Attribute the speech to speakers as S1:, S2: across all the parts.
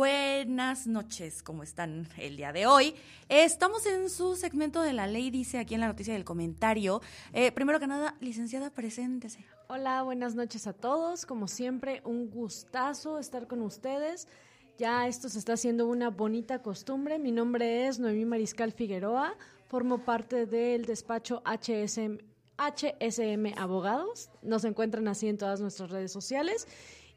S1: buenas noches. ¿Cómo están el día de hoy? Estamos en su segmento de La Ley Dice aquí en la noticia del comentario. Eh, primero que nada, licenciada, preséntese.
S2: Hola, buenas noches a todos. Como siempre, un gustazo estar con ustedes. Ya esto se está haciendo una bonita costumbre. Mi nombre es Noemí Mariscal Figueroa. Formo parte del despacho HSM, HSM Abogados. Nos encuentran así en todas nuestras redes sociales.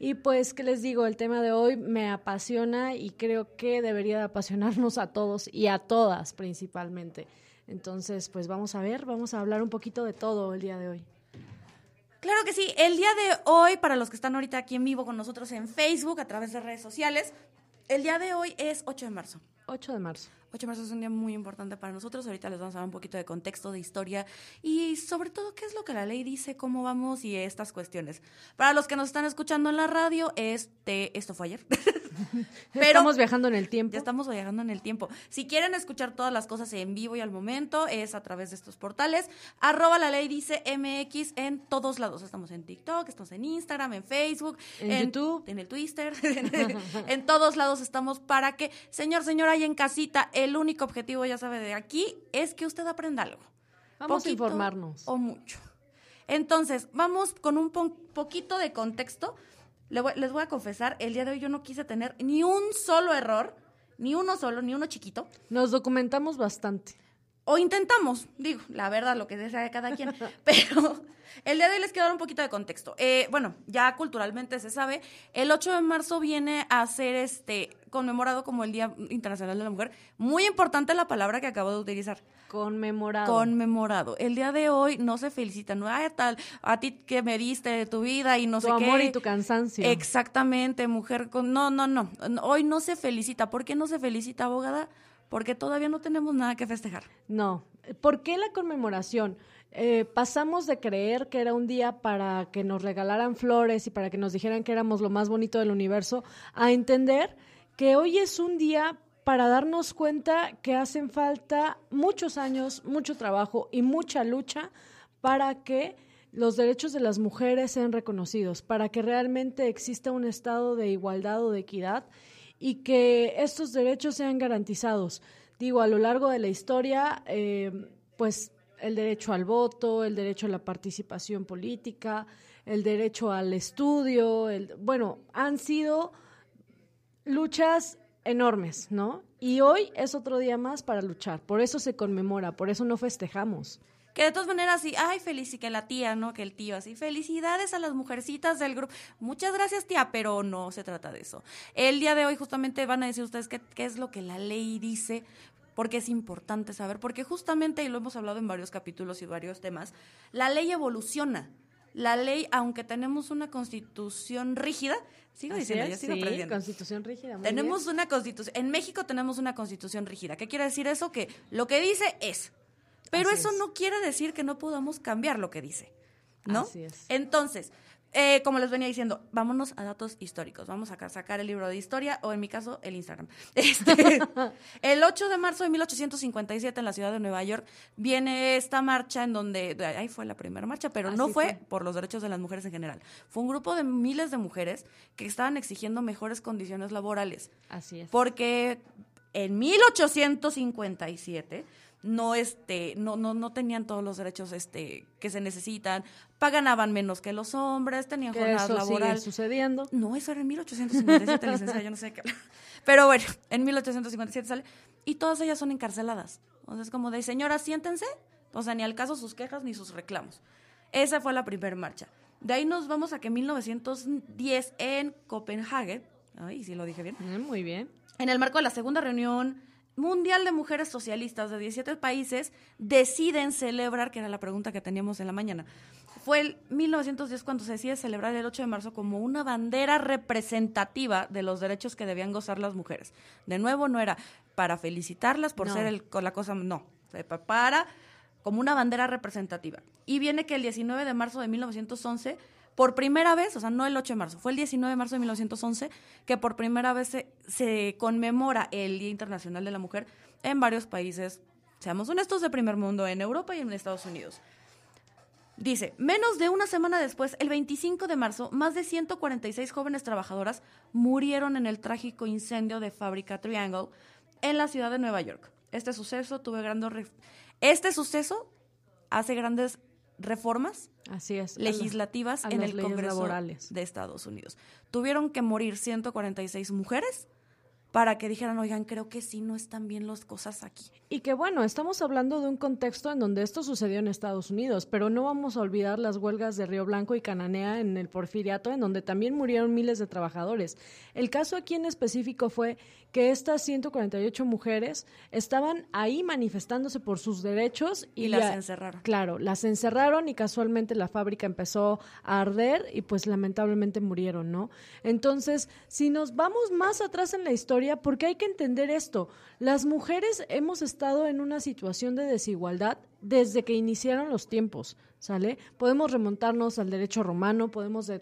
S2: Y pues, ¿qué les digo? El tema de hoy me apasiona y creo que debería de apasionarnos a todos y a todas principalmente. Entonces, pues vamos a ver, vamos a hablar un poquito de todo el día de hoy.
S1: Claro que sí, el día de hoy, para los que están ahorita aquí en vivo con nosotros en Facebook, a través de redes sociales, el día de hoy es 8 de marzo.
S2: 8 de marzo.
S1: 8 de marzo es un día muy importante para nosotros. Ahorita les vamos a dar un poquito de contexto, de historia y sobre todo qué es lo que la ley dice, cómo vamos y estas cuestiones. Para los que nos están escuchando en la radio, este, esto fue ayer.
S2: Pero estamos viajando en el tiempo.
S1: Ya estamos viajando en el tiempo. Si quieren escuchar todas las cosas en vivo y al momento, es a través de estos portales. Arroba la ley dice MX en todos lados. Estamos en TikTok, estamos en Instagram, en Facebook,
S2: en, YouTube,
S1: en el Twitter. en todos lados estamos para que, señor, señora, y en casita, el único objetivo, ya sabe, de aquí es que usted aprenda algo.
S2: Vamos a informarnos.
S1: O mucho. Entonces, vamos con un poquito de contexto. Les voy a confesar, el día de hoy yo no quise tener ni un solo error, ni uno solo, ni uno chiquito.
S2: Nos documentamos bastante.
S1: O intentamos, digo, la verdad, lo que desea cada quien. Pero el día de hoy les quiero dar un poquito de contexto. Eh, bueno, ya culturalmente se sabe, el 8 de marzo viene a ser este conmemorado como el Día Internacional de la Mujer. Muy importante la palabra que acabo de utilizar.
S2: Conmemorado.
S1: Conmemorado. El día de hoy no se felicita, no hay tal, a ti que me diste de tu vida y no
S2: tu
S1: sé
S2: qué. Tu amor y tu cansancio.
S1: Exactamente, mujer con... No, no, no. Hoy no se felicita. ¿Por qué no se felicita, abogada? Porque todavía no tenemos nada que festejar.
S2: No. ¿Por qué la conmemoración? Eh, pasamos de creer que era un día para que nos regalaran flores y para que nos dijeran que éramos lo más bonito del universo, a entender que hoy es un día para darnos cuenta que hacen falta muchos años, mucho trabajo y mucha lucha para que los derechos de las mujeres sean reconocidos, para que realmente exista un estado de igualdad o de equidad y que estos derechos sean garantizados. Digo, a lo largo de la historia, eh, pues el derecho al voto, el derecho a la participación política, el derecho al estudio, bueno, han sido luchas enormes, ¿no? Y hoy es otro día más para luchar, por eso se conmemora, por eso no festejamos.
S1: Que de todas maneras, sí, ay, feliz que la tía, ¿no? Que el tío, así, felicidades a las mujercitas del grupo. Muchas gracias, tía, pero no se trata de eso. El día de hoy justamente van a decir ustedes qué, qué es lo que la ley dice, porque es importante saber, porque justamente, y lo hemos hablado en varios capítulos y varios temas, la ley evoluciona. La ley, aunque tenemos una constitución rígida, sigo diciendo, ya sigo
S2: sí, constitución rígida.
S1: tenemos una constitución, en México tenemos una constitución rígida. ¿Qué quiere decir eso? Que lo que dice es. Pero eso no quiere decir que no podamos cambiar lo que dice. ¿No?
S2: Así es.
S1: Entonces, eh, como les venía diciendo, vámonos a datos históricos. Vamos a sacar el libro de historia o en mi caso el Instagram. Este, el 8 de marzo de 1857 en la ciudad de Nueva York viene esta marcha en donde, ahí fue la primera marcha, pero no fue, por los derechos de las mujeres en general. Fue un grupo de miles de mujeres que estaban exigiendo mejores condiciones laborales.
S2: Así es.
S1: Porque en 1857 no este no no no tenían todos los derechos este que se necesitan pagaban menos que los hombres tenían jornadas
S2: eso
S1: laborales.
S2: sigue sucediendo.
S1: No eso era en 1857 licenciada yo no sé qué pero bueno en 1857 sale y todas ellas son encarceladas. Entonces como de señora siéntense o sea ni al caso sus quejas ni sus reclamos. Esa fue la primera marcha. De ahí nos vamos a que en 1910 en Copenhague. Ay sí lo dije bien.
S2: Muy bien.
S1: En el marco de la segunda reunión Mundial de Mujeres Socialistas de 17 países deciden celebrar, que era la pregunta que teníamos en la mañana, fue el 1910 cuando se decide celebrar el 8 de marzo como una bandera representativa de los derechos que debían gozar las mujeres. De nuevo, no era para felicitarlas por ser el, la cosa, no, para como una bandera representativa. Y viene que el 19 de marzo de 1911 por primera vez, o sea, no el 8 de marzo, fue el 19 de marzo de 1911 que por primera vez se, conmemora el Día Internacional de la Mujer en varios países, seamos honestos, de primer mundo, en Europa y en Estados Unidos. Dice, menos de una semana después, el 25 de marzo, más de 146 jóvenes trabajadoras murieron en el trágico incendio de fábrica Triangle en la ciudad de Nueva York. Este suceso tuvo grandes este suceso hace grandes reformas
S2: Así es,
S1: legislativas en el Congreso de Estados Unidos. Tuvieron que morir 146 mujeres para que dijeran, oigan, creo que sí no están bien las cosas aquí.
S2: Y que bueno, estamos hablando de un contexto en donde esto sucedió en Estados Unidos, pero no vamos a olvidar las huelgas de Río Blanco y Cananea en el Porfiriato, en donde también murieron miles de trabajadores. El caso aquí en específico fue que estas 148 mujeres estaban ahí manifestándose por sus derechos
S1: y, las encerraron.
S2: Claro, las encerraron y casualmente la fábrica empezó a arder y pues lamentablemente murieron, ¿no? Entonces, si nos vamos más atrás en la historia, porque hay que entender esto, las mujeres hemos estado en una situación de desigualdad desde que iniciaron los tiempos, ¿sale? Podemos remontarnos al derecho romano, podemos de,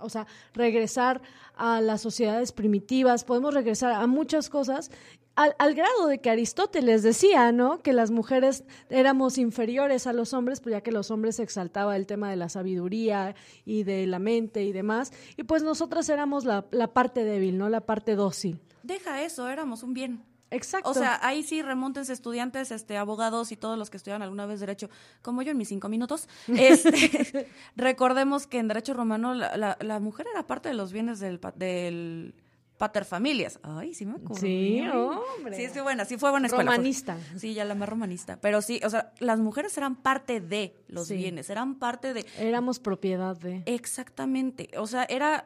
S2: o sea, regresar a las sociedades primitivas, podemos regresar a muchas cosas, al, grado de que Aristóteles decía, ¿no? Que las mujeres éramos inferiores a los hombres, pues ya que los hombres exaltaba el tema de la sabiduría y de la mente y demás, y pues nosotras éramos la, la parte débil, ¿no? La parte dócil.
S1: Deja eso, éramos un bien.
S2: Exacto.
S1: O sea, ahí sí remontense estudiantes, este, abogados y todos los que estudian alguna vez derecho, como yo en mis cinco minutos. Este, recordemos que en derecho romano la, la, mujer era parte de los bienes del, del paterfamilias. Ay, sí me acuerdo.
S2: Sí, hombre.
S1: Sí, sí, buena, sí fue buena escuela.
S2: Romanista.
S1: Sí, ya la más romanista. Pero sí, o sea, las mujeres eran parte de los bienes, eran parte de...
S2: Éramos propiedad de...
S1: Exactamente. O sea, era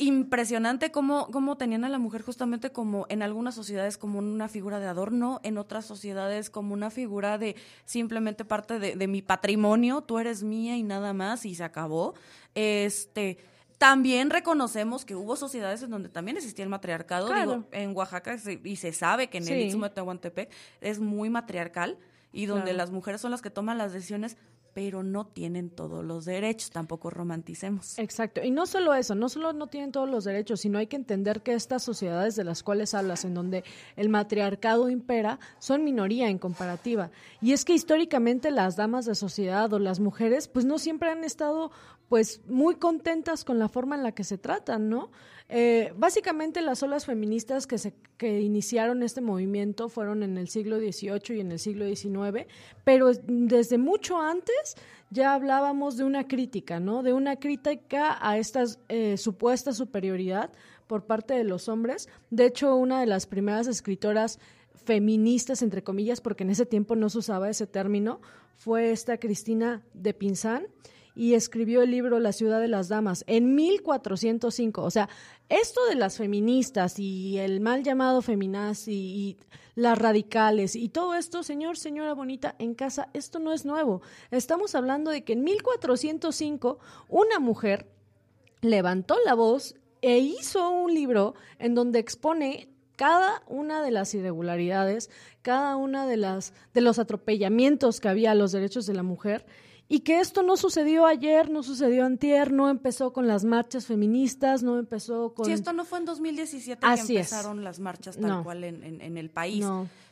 S1: impresionante cómo, cómo tenían a la mujer justamente como en algunas sociedades como una figura de adorno, en otras sociedades como una figura de simplemente parte de, mi patrimonio, tú eres mía y nada más y se acabó. Este, también reconocemos que hubo sociedades en donde también existía el matriarcado, digo, en Oaxaca y se sabe que en el Istmo de Tehuantepec es muy matriarcal y donde las mujeres son las que toman las decisiones pero no tienen todos los derechos, tampoco romanticemos.
S2: Exacto, y no solo eso, no solo no tienen todos los derechos, sino hay que entender que estas sociedades de las cuales hablas, en donde el matriarcado impera, son minoría en comparativa. Y es que históricamente las damas de sociedad o las mujeres, pues no siempre han estado pues muy contentas con la forma en la que se tratan, ¿no? Eh, básicamente las olas feministas que, se, que iniciaron este movimiento fueron en el siglo XVIII y en el siglo XIX, pero desde mucho antes ya hablábamos de una crítica, ¿no? De una crítica a esta eh, supuesta superioridad por parte de los hombres. De hecho, una de las primeras escritoras feministas, entre comillas, porque en ese tiempo no se usaba ese término, fue esta Cristina de Pinzán y escribió el libro La ciudad de las damas en 1405. O sea, esto de las feministas y el mal llamado feminazi y, las radicales y todo esto, señor, señora bonita, en casa, esto no es nuevo. Estamos hablando de que en 1405 una mujer levantó la voz e hizo un libro en donde expone cada una de las irregularidades, cada una de las de los atropellamientos que había a los derechos de la mujer y que esto no sucedió ayer, no sucedió antier, no empezó con las marchas feministas, no empezó con...
S1: Sí, esto no fue en 2017 que empezaron las marchas tal cual en, el país.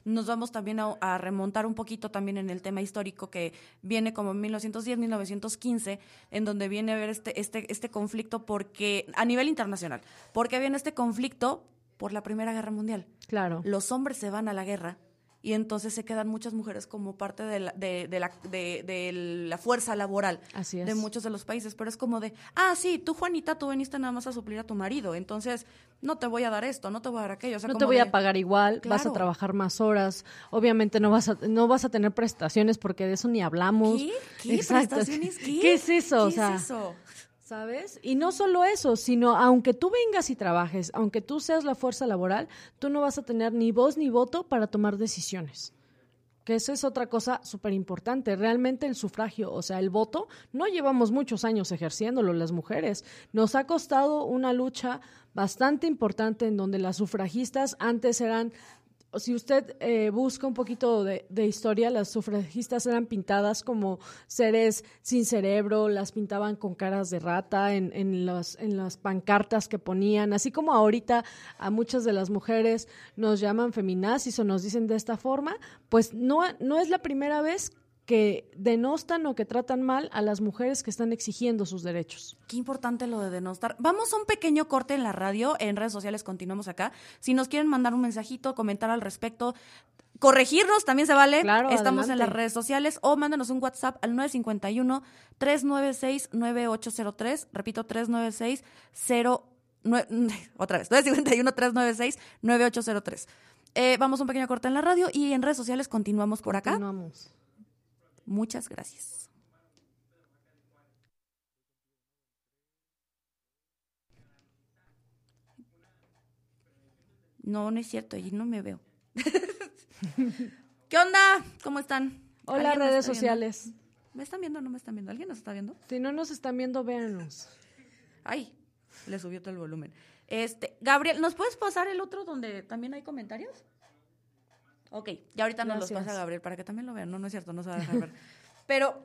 S1: Nos vamos también a, remontar un poquito también en el tema histórico que viene como en 1910, 1915, en donde viene a haber este, este, este conflicto porque, a nivel internacional, porque viene este conflicto por la Primera Guerra Mundial.
S2: Claro.
S1: Los hombres se van a la guerra y entonces se quedan muchas mujeres como parte de la, de, la, de, la fuerza laboral de muchos de los países. Pero es como de, ah, sí, tú Juanita, tú viniste nada más a suplir a tu marido, entonces no te voy a dar esto, no te voy a dar aquello.
S2: no te voy a pagar igual, vas a trabajar más horas, obviamente no vas a, no vas a tener prestaciones porque de eso ni hablamos.
S1: ¿Qué? ¿Qué? ¿Prestaciones qué?
S2: ¿Qué es eso?
S1: ¿Qué es eso?
S2: ¿Sabes? Y no solo eso, sino aunque tú vengas y trabajes, aunque tú seas la fuerza laboral, tú no vas a tener ni voz ni voto para tomar decisiones. Que esa es otra cosa súper importante. Realmente el sufragio, o sea, el voto, no llevamos muchos años ejerciéndolo las mujeres. Nos ha costado una lucha bastante importante en donde las sufragistas antes eran si usted eh, busca un poquito de, historia, las sufragistas eran pintadas como seres sin cerebro, las pintaban con caras de rata en, en, en las pancartas que ponían, así como ahorita a muchas de las mujeres nos llaman feminazis o nos dicen de esta forma, pues no, no es la primera vez que denostan o que tratan mal a las mujeres que están exigiendo sus derechos.
S1: Qué importante lo de denostar. Vamos a un pequeño corte en la radio, en redes sociales continuamos acá. Si nos quieren mandar un mensajito, comentar al respecto, corregirnos también se vale.
S2: Claro,
S1: Estamos en las redes sociales o mándanos un WhatsApp al 951-396-9803. Repito, 396 otra vez, 951-396-9803. Eh, vamos a un pequeño corte en la radio y en redes sociales continuamos por acá.
S2: Continuamos.
S1: Muchas gracias. No, no es cierto, y no me veo. ¿Qué onda? ¿Cómo están?
S2: Hola,
S1: ¿Alguien me
S2: redes
S1: viendo?
S2: sociales.
S1: ¿Me están viendo o no me están viendo? ¿Alguien nos está viendo?
S2: Si no nos están viendo, véanos.
S1: Ay, le subió todo el volumen. Este, Gabriel, ¿nos puedes pasar el otro donde también hay comentarios? Ok, ya ahorita nos los
S2: Gracias.
S1: pasa Gabriel para que también lo vean. No, no es cierto, no se va a dejar ver. Pero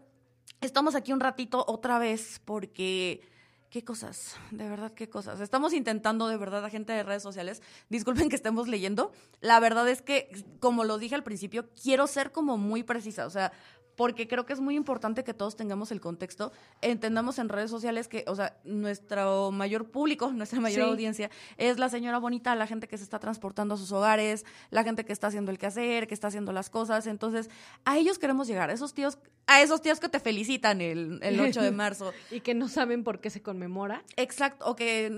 S1: estamos aquí un ratito otra vez porque qué cosas, de verdad qué cosas. Estamos intentando de verdad a gente de redes sociales, disculpen que estemos leyendo. La verdad es que como lo dije al principio, quiero ser como muy precisa, o sea, porque creo que es muy importante que todos tengamos el contexto, entendamos en redes sociales que, o sea, nuestro mayor público, nuestra mayor
S2: Sí.
S1: audiencia es la señora bonita, la gente que se está transportando a sus hogares, la gente que está haciendo el quehacer, que está haciendo las cosas. Entonces, a ellos queremos llegar, a esos tíos, a esos tíos que te felicitan el, el 8 de marzo.
S2: Y que no saben por qué se conmemora.
S1: Exacto, o que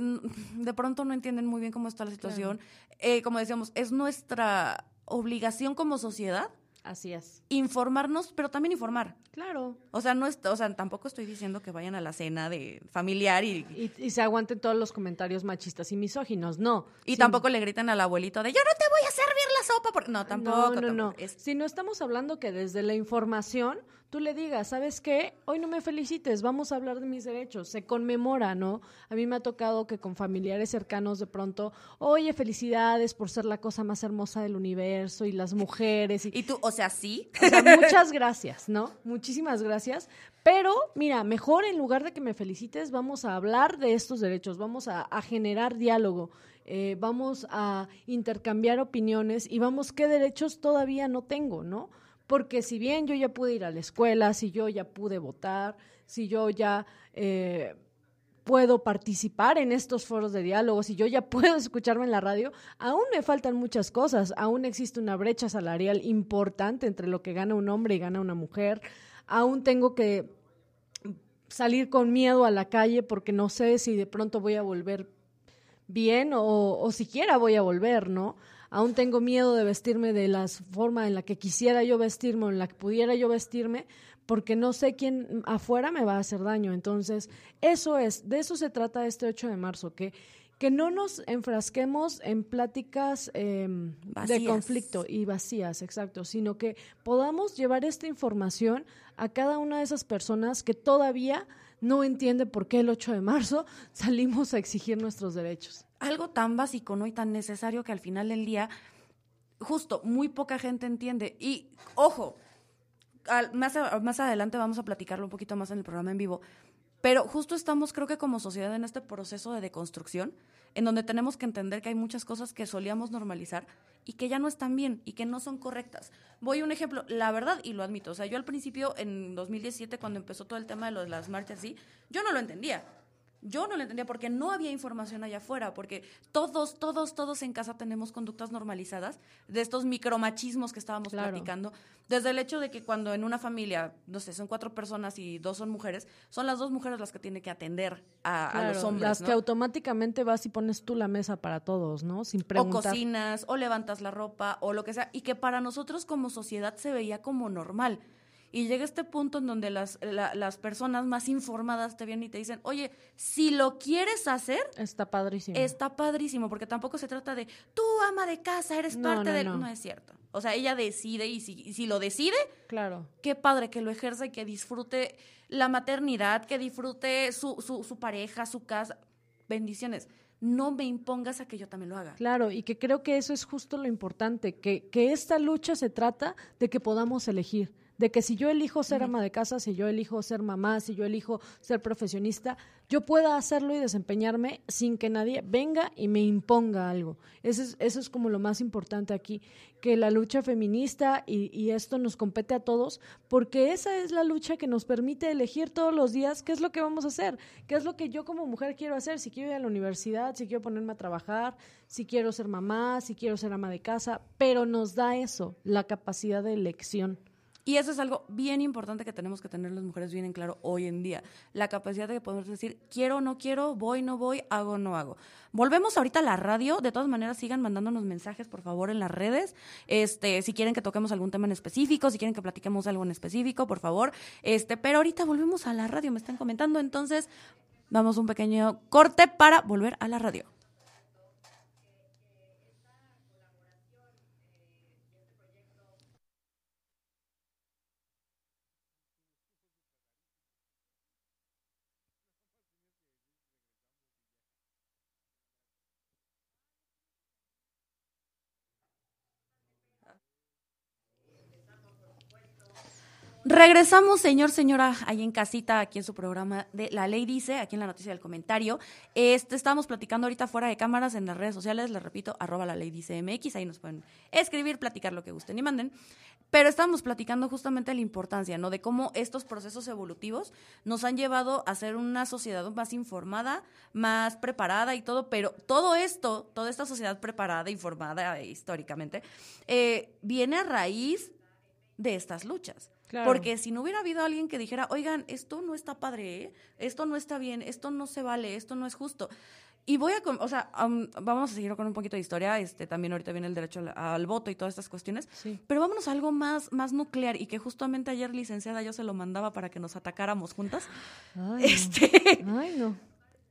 S1: de pronto no entienden muy bien cómo está la situación. Eh, como decíamos, es nuestra obligación como sociedad
S2: Así es.
S1: informarnos, pero también informar.
S2: Claro.
S1: O sea, no es, o sea, tampoco estoy diciendo que vayan a la cena de familiar y,
S2: Y, y se aguanten todos los comentarios machistas y misóginos. No.
S1: y
S2: Sí.
S1: tampoco le gritan al abuelito de yo no te voy a servir la sopa porque no, tampoco.
S2: No, no, no.
S1: Es-
S2: Si no estamos hablando que desde la información tú le digas, ¿sabes qué? Hoy no me felicites, vamos a hablar de mis derechos. Se conmemora, ¿no? A mí me ha tocado que con familiares cercanos de pronto, oye, felicidades por ser la cosa más hermosa del universo y las mujeres. Y,
S1: y tú, o sea, sí.
S2: o sea, muchas gracias, ¿no? Muchísimas gracias. Pero, mira, mejor en lugar de que me felicites, vamos a hablar de estos derechos, vamos a, a generar diálogo, eh, vamos a intercambiar opiniones y vamos, ¿qué derechos todavía no tengo, no? Porque si bien yo ya pude ir a la escuela, si yo ya pude votar, si yo ya eh, puedo participar en estos foros de diálogo, si yo ya puedo escucharme en la radio, aún me faltan muchas cosas, aún existe una brecha salarial importante entre lo que gana un hombre y gana una mujer, aún tengo que salir con miedo a la calle porque no sé si de pronto voy a volver bien o, o siquiera voy a volver, ¿no? Aún tengo miedo de vestirme de la forma en la que quisiera yo vestirme o en la que pudiera yo vestirme porque no sé quién afuera me va a hacer daño. Entonces, eso es, de eso se trata este 8 de marzo, que, que no nos enfrasquemos en pláticas eh, de conflicto y vacías, exacto, sino que podamos llevar esta información a cada una de esas personas que todavía no entiende por qué el 8 de marzo salimos a exigir nuestros derechos.
S1: Algo tan básico, ¿no? Y tan necesario que al final del día, justo, muy poca gente entiende. Y, ojo, más, más adelante vamos a platicarlo un poquito más en el programa en vivo. Pero justo estamos, creo que como sociedad, en este proceso de deconstrucción, en donde tenemos que entender que hay muchas cosas que solíamos normalizar y que ya no están bien y que no son correctas. Voy un ejemplo, la verdad, y lo admito, o sea, yo al principio, en 2017, cuando empezó todo el tema de lo las marchas, sí, yo no lo entendía. Yo no lo entendía porque no había información allá afuera, porque todos, todos, todos en casa tenemos conductas normalizadas de estos micromachismos que estábamos
S2: Claro.
S1: platicando. Desde el hecho de que cuando en una familia, no sé, son cuatro personas y dos son mujeres, son las dos mujeres las que tienen que atender a, a los hombres.
S2: las
S1: ¿no?
S2: que automáticamente vas y pones tú la mesa para todos, ¿no? Sin
S1: o
S2: preguntar.
S1: cocinas, o levantas la ropa, o lo que sea, y que para nosotros como sociedad se veía como normal. Y llega este punto en donde las, la- las personas más informadas te vienen y te dicen, oye, si lo quieres hacer,
S2: Está padrísimo.
S1: está padrísimo, porque tampoco se trata de, tú ama de casa, eres
S2: No,
S1: parte
S2: no,
S1: del...
S2: no.
S1: No es cierto. O sea, ella decide y si, y si lo decide,
S2: Claro.
S1: qué padre que lo ejerza y que disfrute la maternidad, que disfrute su, su, su pareja, su casa. Bendiciones. No me impongas a que yo también lo haga.
S2: Claro, y que creo que eso es justo lo importante, que, que esta lucha se trata de que podamos elegir, de que si yo elijo ser ama de casa, si yo elijo ser mamá, si yo elijo ser profesionista, yo pueda hacerlo y desempeñarme sin que nadie venga y me imponga algo. Eso es, eso es como lo más importante aquí, que la lucha feminista y, y esto nos compete a todos, porque esa es la lucha que nos permite elegir todos los días qué es lo que vamos a hacer, qué es lo que yo como mujer quiero hacer, si quiero ir a la universidad, si quiero ponerme a trabajar, si quiero ser mamá, si quiero ser ama de casa, pero nos da eso, la capacidad de elección.
S1: Y eso es algo bien importante que tenemos que tener las mujeres bien en claro hoy en día. La capacidad de poder decir, quiero no quiero, voy no voy, hago no hago. Volvemos ahorita a la radio. De todas maneras, sigan mandándonos mensajes, por favor, en las redes. Este, si quieren que toquemos algún tema en específico, si quieren que platiquemos algo en específico, por favor. Este, pero ahorita volvemos a la radio, me están comentando. Entonces, vamos un pequeño corte para volver a la radio. Regresamos, señor, señora, ahí en casita, aquí en su programa de La Ley Dice, aquí en la noticia del comentario. Este, estamos platicando ahorita fuera de cámaras en las redes sociales, les repito, arroba la ley dice MX, ahí nos pueden escribir, platicar lo que gusten y manden. Pero estamos platicando justamente la importancia, ¿no? De cómo estos procesos evolutivos nos han llevado a ser una sociedad más informada, más preparada y todo, pero todo esto, toda esta sociedad preparada, informada eh, históricamente, eh, viene a raíz de estas luchas. Porque si no hubiera habido alguien que dijera, oigan, esto no está padre, ¿eh? esto no está bien, esto no se vale, esto no es justo. Y voy a, o sea, vamos a seguir con un poquito de historia, este, también ahorita viene el derecho al, voto y todas estas cuestiones, pero vámonos a algo más, más nuclear y que justamente ayer, licenciada, yo se lo mandaba para que nos atacáramos juntas.
S2: Ay, este, Ay, no.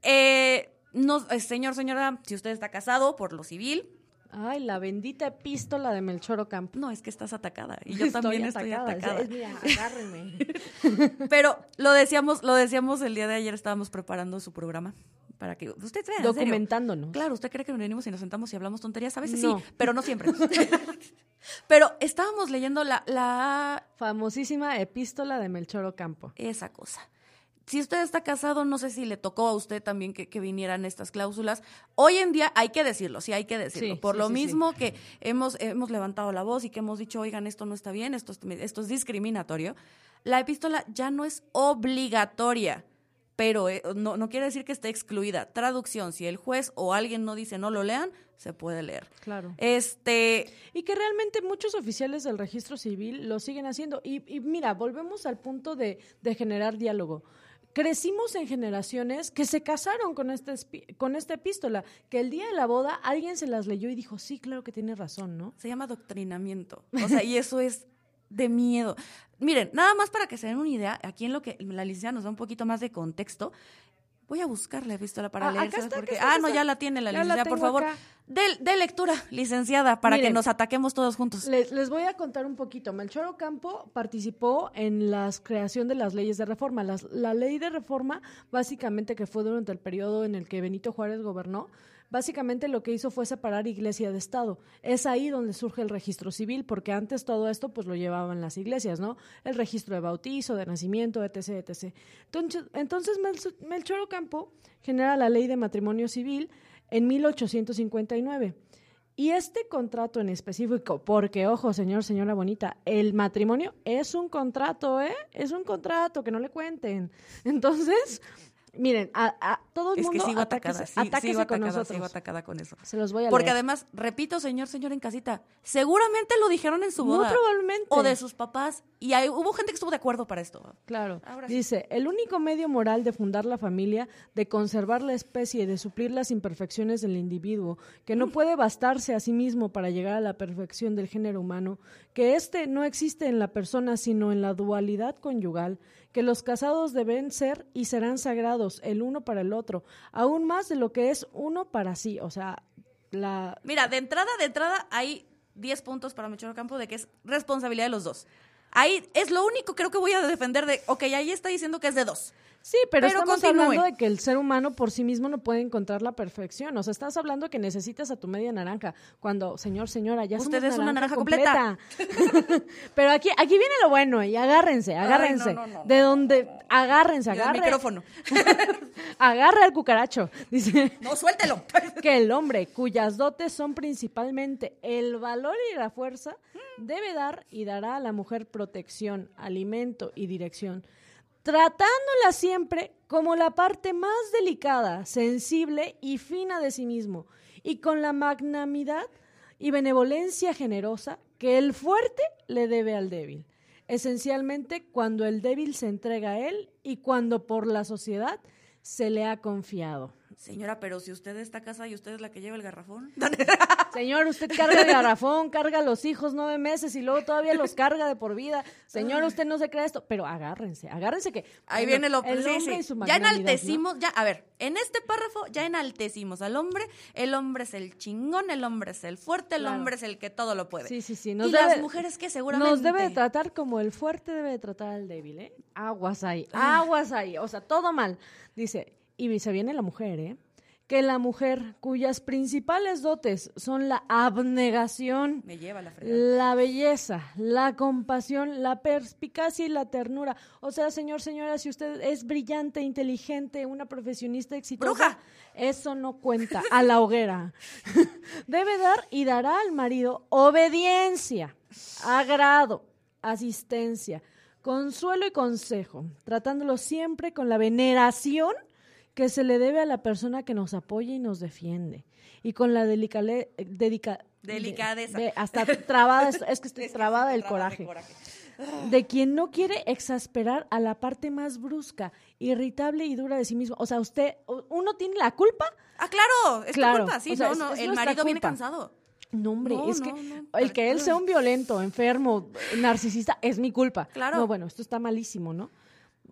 S1: Eh, no, eh, señor, señora, si usted está casado por lo civil,
S2: Ay, la bendita epístola de Melchor Ocampo.
S1: No, es que estás atacada. Y yo también estoy atacada.
S2: agárreme.
S1: Pero lo decíamos, lo decíamos el día de ayer, estábamos preparando su programa para que usted vea.
S2: Documentándonos.
S1: Claro, usted cree que venimos y nos sentamos y hablamos tonterías. A veces sí, pero no siempre. pero estábamos leyendo la, la
S2: famosísima epístola de Melchor Ocampo.
S1: Esa cosa si usted está casado, no sé si le tocó a usted también que, vinieran estas cláusulas. Hoy en día hay que decirlo, sí hay que decirlo. Por lo mismo que hemos, hemos levantado la voz y que hemos dicho, oigan, esto no está bien, esto, esto es discriminatorio, la epístola ya no es obligatoria, pero eh, no, no quiere decir que esté excluida. Traducción, si el juez o alguien no dice no lo lean, se puede leer.
S2: Claro.
S1: Este.
S2: Y que realmente muchos oficiales del registro civil lo siguen haciendo. Y, y mira, volvemos al punto de, de generar diálogo crecimos en generaciones que se casaron con, este, con esta epístola, que el día de la boda alguien se las leyó y dijo, sí, claro que tiene razón, ¿no?
S1: Se llama doctrinamiento. O sea, y eso es de miedo. Miren, nada más para que se den una idea, aquí en lo que la licencia nos da un poquito más de contexto, Voy a buscar la epístola para ah. Porque... ah, no, ya la tiene la licenciada, por favor. De, lectura, licenciada, para que nos ataquemos todos juntos.
S2: Les, les, voy a contar un poquito. Melchor Ocampo participó en la creación de las leyes de reforma. la ley de reforma, básicamente, que fue durante el periodo en el que Benito Juárez gobernó, básicamente lo que hizo fue separar iglesia de Estado. Es ahí donde surge el registro civil, porque antes todo esto pues lo llevaban las iglesias, ¿no? El registro de bautizo, de nacimiento, etc., etc. Entonces, Melchor Ocampo genera la ley de matrimonio civil en 1859. Y este contrato en específico, porque ojo, señor, señora bonita, el matrimonio es un contrato, ¿eh? Es un contrato, que no le cuenten. Entonces, Miren, a, a todo el mundo
S1: es que sigo atacada, sigo atacada, con nosotros. sigo atacada con eso.
S2: Se los voy a
S1: Porque además, repito, señor, señor en casita, seguramente lo dijeron en su boda.
S2: Muy probablemente.
S1: O de sus papás. Y hay, hubo gente que estuvo de acuerdo para esto.
S2: Claro. Dice, el único medio moral de fundar la familia, de conservar la especie y de suplir las imperfecciones del individuo, que no puede bastarse a sí mismo para llegar a la perfección del género humano, que éste no existe en la persona sino en la dualidad conyugal, que los casados deben ser y serán sagrados el uno para el otro, aún más de lo que es uno para sí, o sea, la...
S1: Mira, de entrada, de entrada hay 10 puntos para Mechoro Campo de que es responsabilidad de los dos. Ahí es lo único creo que voy a defender de, ok, ahí está diciendo que es de dos.
S2: Sí, pero,
S1: Pero
S2: estamos
S1: continúe.
S2: hablando de que el ser humano por sí mismo no puede encontrar la perfección. O sea, estás hablando que necesitas a tu media naranja. Cuando, señor, señora, ya
S1: Usted
S2: somos
S1: es una naranja
S2: completa. pero aquí, aquí viene lo bueno y agárrense, agárrense.
S1: no, no, no.
S2: De donde, agárrense,
S1: El
S2: agarre.
S1: micrófono.
S2: Agarre al cucaracho. Dice
S1: No, suéltelo.
S2: que el hombre cuyas dotes son principalmente el valor y la fuerza debe dar y dará a la mujer protección, alimento y dirección, tratándola siempre como la parte más delicada, sensible y fina de sí mismo, y con la magnanimidad y benevolencia generosa que el fuerte le debe al débil, esencialmente cuando el débil se entrega a él y cuando por la sociedad se le ha confiado.
S1: Señora, pero si usted está casada y usted es la que lleva el garrafón.
S2: Señor, usted carga el garrafón, carga a los hijos nueve meses y luego todavía los carga de por vida. Señor, usted no se crea esto, pero agárrense, agárrense que
S1: Ahí
S2: bueno,
S1: viene lo
S2: el
S1: sí,
S2: hombre
S1: sí.
S2: y su
S1: Ya enaltecimos, ya, a ver, en este párrafo ya enaltecimos al hombre, el hombre es el chingón, el hombre es el fuerte, el
S2: Claro.
S1: hombre es el que todo lo puede.
S2: Sí, sí, sí.
S1: y las mujeres que seguramente.
S2: Nos debe de tratar como el fuerte debe de tratar al débil, ¿eh? Aguas ahí,
S1: Ah.
S2: aguas ahí. O sea, todo mal. Dice, y se viene la mujer, ¿eh? Que la mujer cuyas principales dotes son la abnegación,
S1: Me lleva la
S2: belleza, la compasión, la perspicacia y la ternura. O sea, señor, señora, si usted es brillante, inteligente, una profesionista exitosa,
S1: ¡Bruja!
S2: eso no cuenta a la hoguera. Debe dar y dará al marido obediencia, agrado, asistencia, consuelo y consejo, tratándolo siempre con la veneración que se le debe a la persona que nos apoya y nos defiende. Y con la delicale- dedica- de-
S1: Delicadeza.
S2: de- hasta trabada, es, es que estoy
S1: Es que
S2: trabada del coraje.
S1: de coraje.
S2: De quien no quiere exasperar a la parte más brusca, irritable y dura de sí mismo. O sea, usted, uno tiene la culpa.
S1: Ah, claro, es
S2: Claro,
S1: tu culpa, sí,
S2: o sea,
S1: no, no, el marido viene
S2: culpa.
S1: cansado.
S2: No, hombre,
S1: No,
S2: es
S1: no,
S2: que
S1: no,
S2: el que él sea un violento, enfermo, narcisista, es mi culpa.
S1: Claro.
S2: No, bueno, esto está malísimo, ¿no?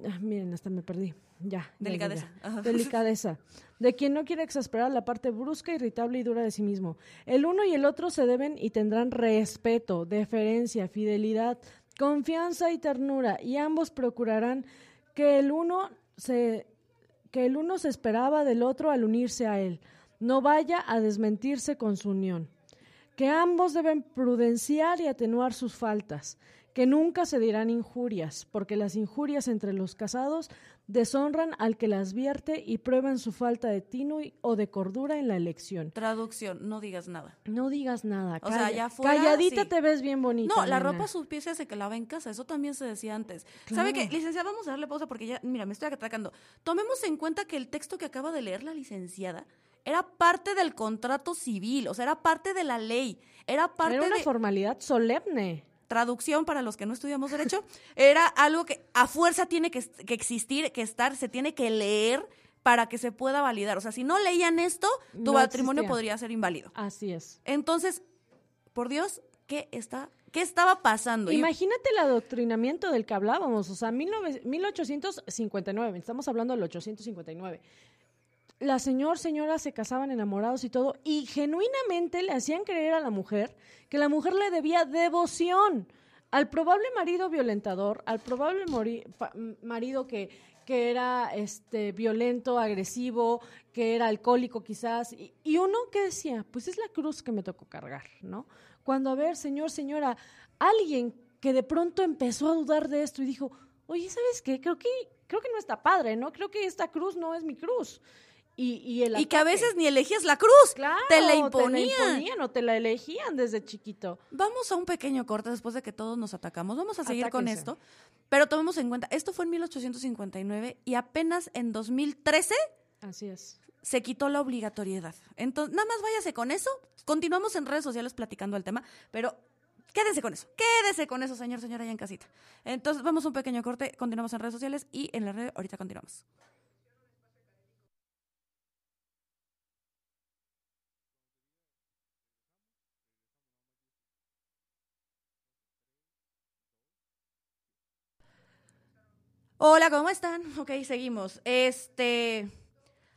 S2: Ah, miren, hasta me perdí. Ya.
S1: Delicadeza.
S2: ya. Delicadeza. De quien no quiere exasperar la parte brusca, irritable y dura de sí mismo. El uno y el otro se deben y tendrán respeto, deferencia, fidelidad, confianza y ternura, y ambos procurarán que el uno se que el uno se esperaba del otro al unirse a él, no vaya a desmentirse con su unión que ambos deben prudenciar y atenuar sus faltas, que nunca se dirán injurias, porque las injurias entre los casados deshonran al que las vierte y prueban su falta de tino y- o de cordura en la elección.
S1: Traducción, no digas nada.
S2: No digas nada.
S1: O sea, allá afuera,
S2: calladita
S1: sí.
S2: te ves bien bonita.
S1: No, la
S2: nena.
S1: ropa supiese se lava en casa, eso también se decía antes. ¿Sabe qué? Licenciada, vamos a darle pausa porque ya, mira, me estoy atacando. Tomemos en cuenta que el texto que acaba de leer la licenciada era parte del contrato civil, o sea, era parte de la ley, era parte
S2: Era una
S1: de
S2: formalidad solemne.
S1: Traducción para los que no estudiamos derecho, era algo que a fuerza tiene que, que existir, que estar, se tiene que leer para que se pueda validar. O sea, si no leían esto, tu
S2: No
S1: matrimonio
S2: existía.
S1: podría ser inválido.
S2: Así es.
S1: Entonces, por Dios, ¿qué está qué estaba pasando?
S2: Imagínate el adoctrinamiento del que hablábamos, o sea, 19 1859, estamos hablando del 859. La señor, señora se casaban enamorados y todo, y genuinamente le hacían creer a la mujer que la mujer le debía devoción al probable marido violentador, al probable marido que, que era este violento, agresivo, que era alcohólico quizás, y, y uno que decía, pues es la cruz que me tocó cargar, ¿no? Cuando, a ver, señor, señora, alguien que de pronto empezó a dudar de esto y dijo, oye, ¿sabes qué? Creo que, creo que no está padre, ¿no? Creo que esta cruz no es mi cruz. Y, y, el
S1: y que a veces ni elegías la cruz,
S2: Claro,
S1: te la
S2: Te la
S1: imponían.
S2: o te la elegían desde chiquito.
S1: Vamos a un pequeño corte después de que todos nos atacamos. Vamos a seguir con esto. Pero tomemos en cuenta, esto fue en 1859 y apenas en 2013
S2: Así es.
S1: se quitó la obligatoriedad. Entonces, nada más váyase con eso. Continuamos en redes sociales platicando el tema, pero quédese con eso. Quédese con eso, señor, señora, allá en casita. Entonces, vamos a un pequeño corte, continuamos en redes sociales y en la red ahorita continuamos. Hola, ¿cómo están? Ok, seguimos. Este,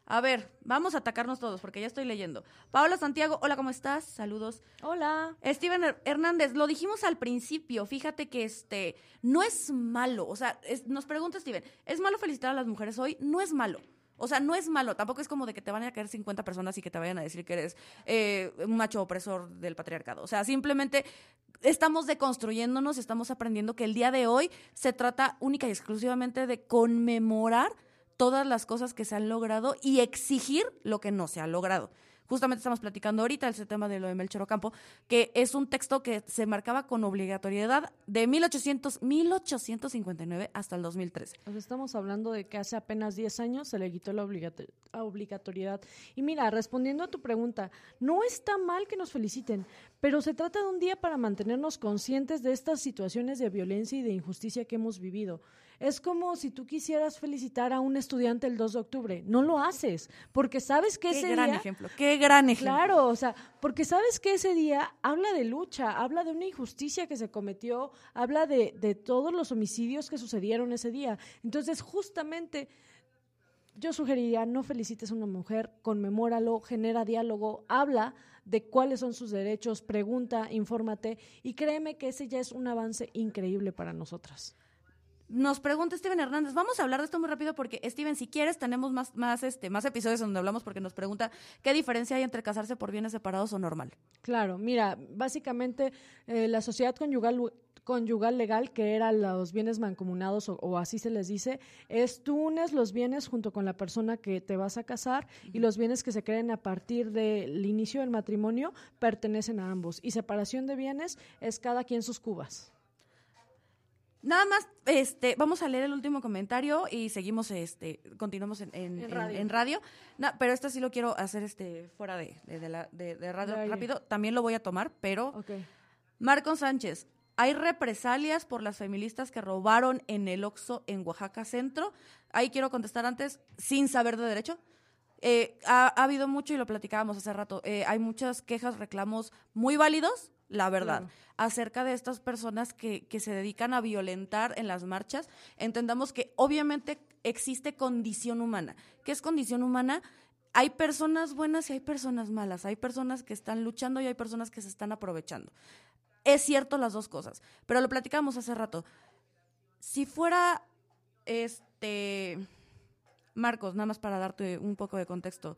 S1: A ver, vamos a atacarnos todos porque ya estoy leyendo. Paola Santiago, hola, ¿cómo estás? Saludos.
S2: Hola.
S1: Steven Her- Hernández, lo dijimos al principio, fíjate que este no es malo, o sea, es- nos pregunta Steven, ¿es malo felicitar a las mujeres hoy? No es malo. O sea, no es malo, tampoco es como de que te van a caer 50 personas y que te vayan a decir que eres eh, un macho opresor del patriarcado. O sea, simplemente estamos deconstruyéndonos, estamos aprendiendo que el día de hoy se trata única y exclusivamente de conmemorar todas las cosas que se han logrado y exigir lo que no se ha logrado. Justamente estamos platicando ahorita ese tema de lo de Melchor Ocampo, que es un texto que se marcaba con obligatoriedad de 1800, 1859 hasta el 2013.
S2: Pues estamos hablando de que hace apenas 10 años se le quitó la obligatoriedad. Y mira, respondiendo a tu pregunta, no está mal que nos feliciten, pero se trata de un día para mantenernos conscientes de estas situaciones de violencia y de injusticia que hemos vivido. Es como si tú quisieras felicitar a un estudiante el 2 de octubre. No lo haces, porque sabes que
S1: Qué
S2: ese
S1: gran
S2: día...
S1: ejemplo, qué gran ejemplo.
S2: Claro, o sea, porque sabes que ese día habla de lucha, habla de una injusticia que se cometió, habla de, de todos los homicidios que sucedieron ese día. Entonces, justamente, yo sugeriría, no felicites a una mujer, conmemóralo, genera diálogo, habla de cuáles son sus derechos, pregunta, infórmate, y créeme que ese ya es un avance increíble para nosotras.
S1: Nos pregunta Steven Hernández, vamos a hablar de esto muy rápido porque Steven, si quieres, tenemos más, más, este, más episodios donde hablamos porque nos pregunta qué diferencia hay entre casarse por bienes separados o normal.
S2: Claro, mira, básicamente eh, la sociedad conyugal, conyugal legal, que eran los bienes mancomunados o, o así se les dice, es tú unes los bienes junto con la persona que te vas a casar y los bienes que se creen a partir del inicio del matrimonio pertenecen a ambos. Y separación de bienes es cada quien sus cubas.
S1: Nada más, este, vamos a leer el último comentario y seguimos, este, continuamos en, en-
S2: radio.
S1: en radio. Na- pero este sí lo quiero hacer, este, fuera de, de, de la, de, radio rápido. También lo voy a tomar, pero
S2: Ok.
S1: Marco Sánchez, ¿hay represalias por las feministas que robaron en el Oxxo en Oaxaca Centro? Ahí quiero contestar antes, sin saber de derecho. Eh, ha, ha habido mucho y lo platicábamos hace rato. eh, hay muchas quejas, reclamos muy válidos, la verdad,
S2: Claro.
S1: acerca de estas personas que, que se dedican a violentar en las marchas. Entendamos que obviamente existe condición humana. ¿Qué es condición humana? Hay personas buenas y hay personas malas. Hay personas que están luchando y hay personas que se están aprovechando. Es cierto las dos cosas, pero lo platicamos hace rato. Si fuera, este, Marcos, nada más para darte un poco de contexto,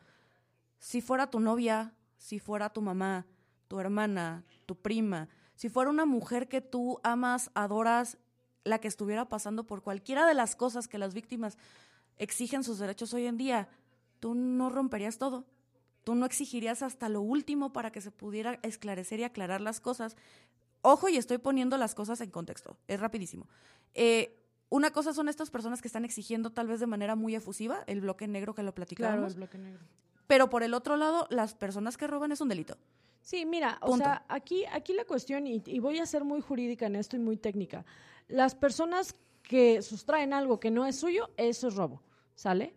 S1: si fuera tu novia, si fuera tu mamá, tu hermana, tu prima, si fuera una mujer que tú amas, adoras, la que estuviera pasando por cualquiera de las cosas que las víctimas exigen sus derechos hoy en día, tú no romperías todo. Tú no exigirías hasta lo último para que se pudiera esclarecer y aclarar las cosas. Ojo, y estoy poniendo las cosas en contexto. Es rapidísimo. Eh, una cosa son estas personas que están exigiendo tal vez de manera muy efusiva, el bloque negro que lo
S2: Claro,
S1: platicábamos.
S2: el bloque negro.
S1: Pero por el otro lado, las personas que roban es un delito.
S2: Sí, mira, o sea, aquí, aquí la cuestión, y, y voy a ser muy jurídica en esto y muy técnica, las personas que sustraen algo que no es suyo, eso es robo, ¿sale?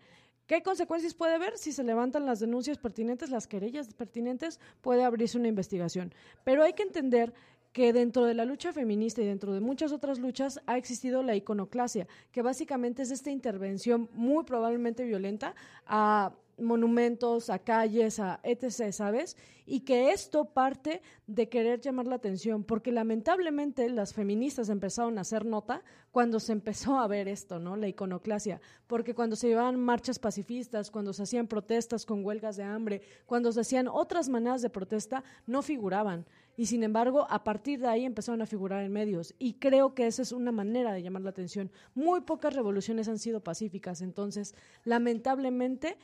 S2: ¿Qué consecuencias puede haber? Si se levantan las denuncias pertinentes, las querellas pertinentes, puede abrirse una investigación. Pero hay que entender que dentro de la lucha feminista y dentro de muchas otras luchas ha existido la iconoclasia, que básicamente es esta intervención muy probablemente violenta a monumentos, a calles, a etc., ¿sabes? Y que esto parte de querer llamar la atención, porque lamentablemente las feministas empezaron a hacer nota cuando se empezó a ver esto, ¿no? La iconoclasia, porque cuando se llevaban marchas pacifistas, cuando se hacían protestas con huelgas de hambre, cuando se hacían otras maneras de protesta, no figuraban. Y sin embargo, a partir de ahí empezaron a figurar en medios. Y creo que esa es una manera de llamar la atención. Muy pocas revoluciones han sido pacíficas, entonces, lamentablemente,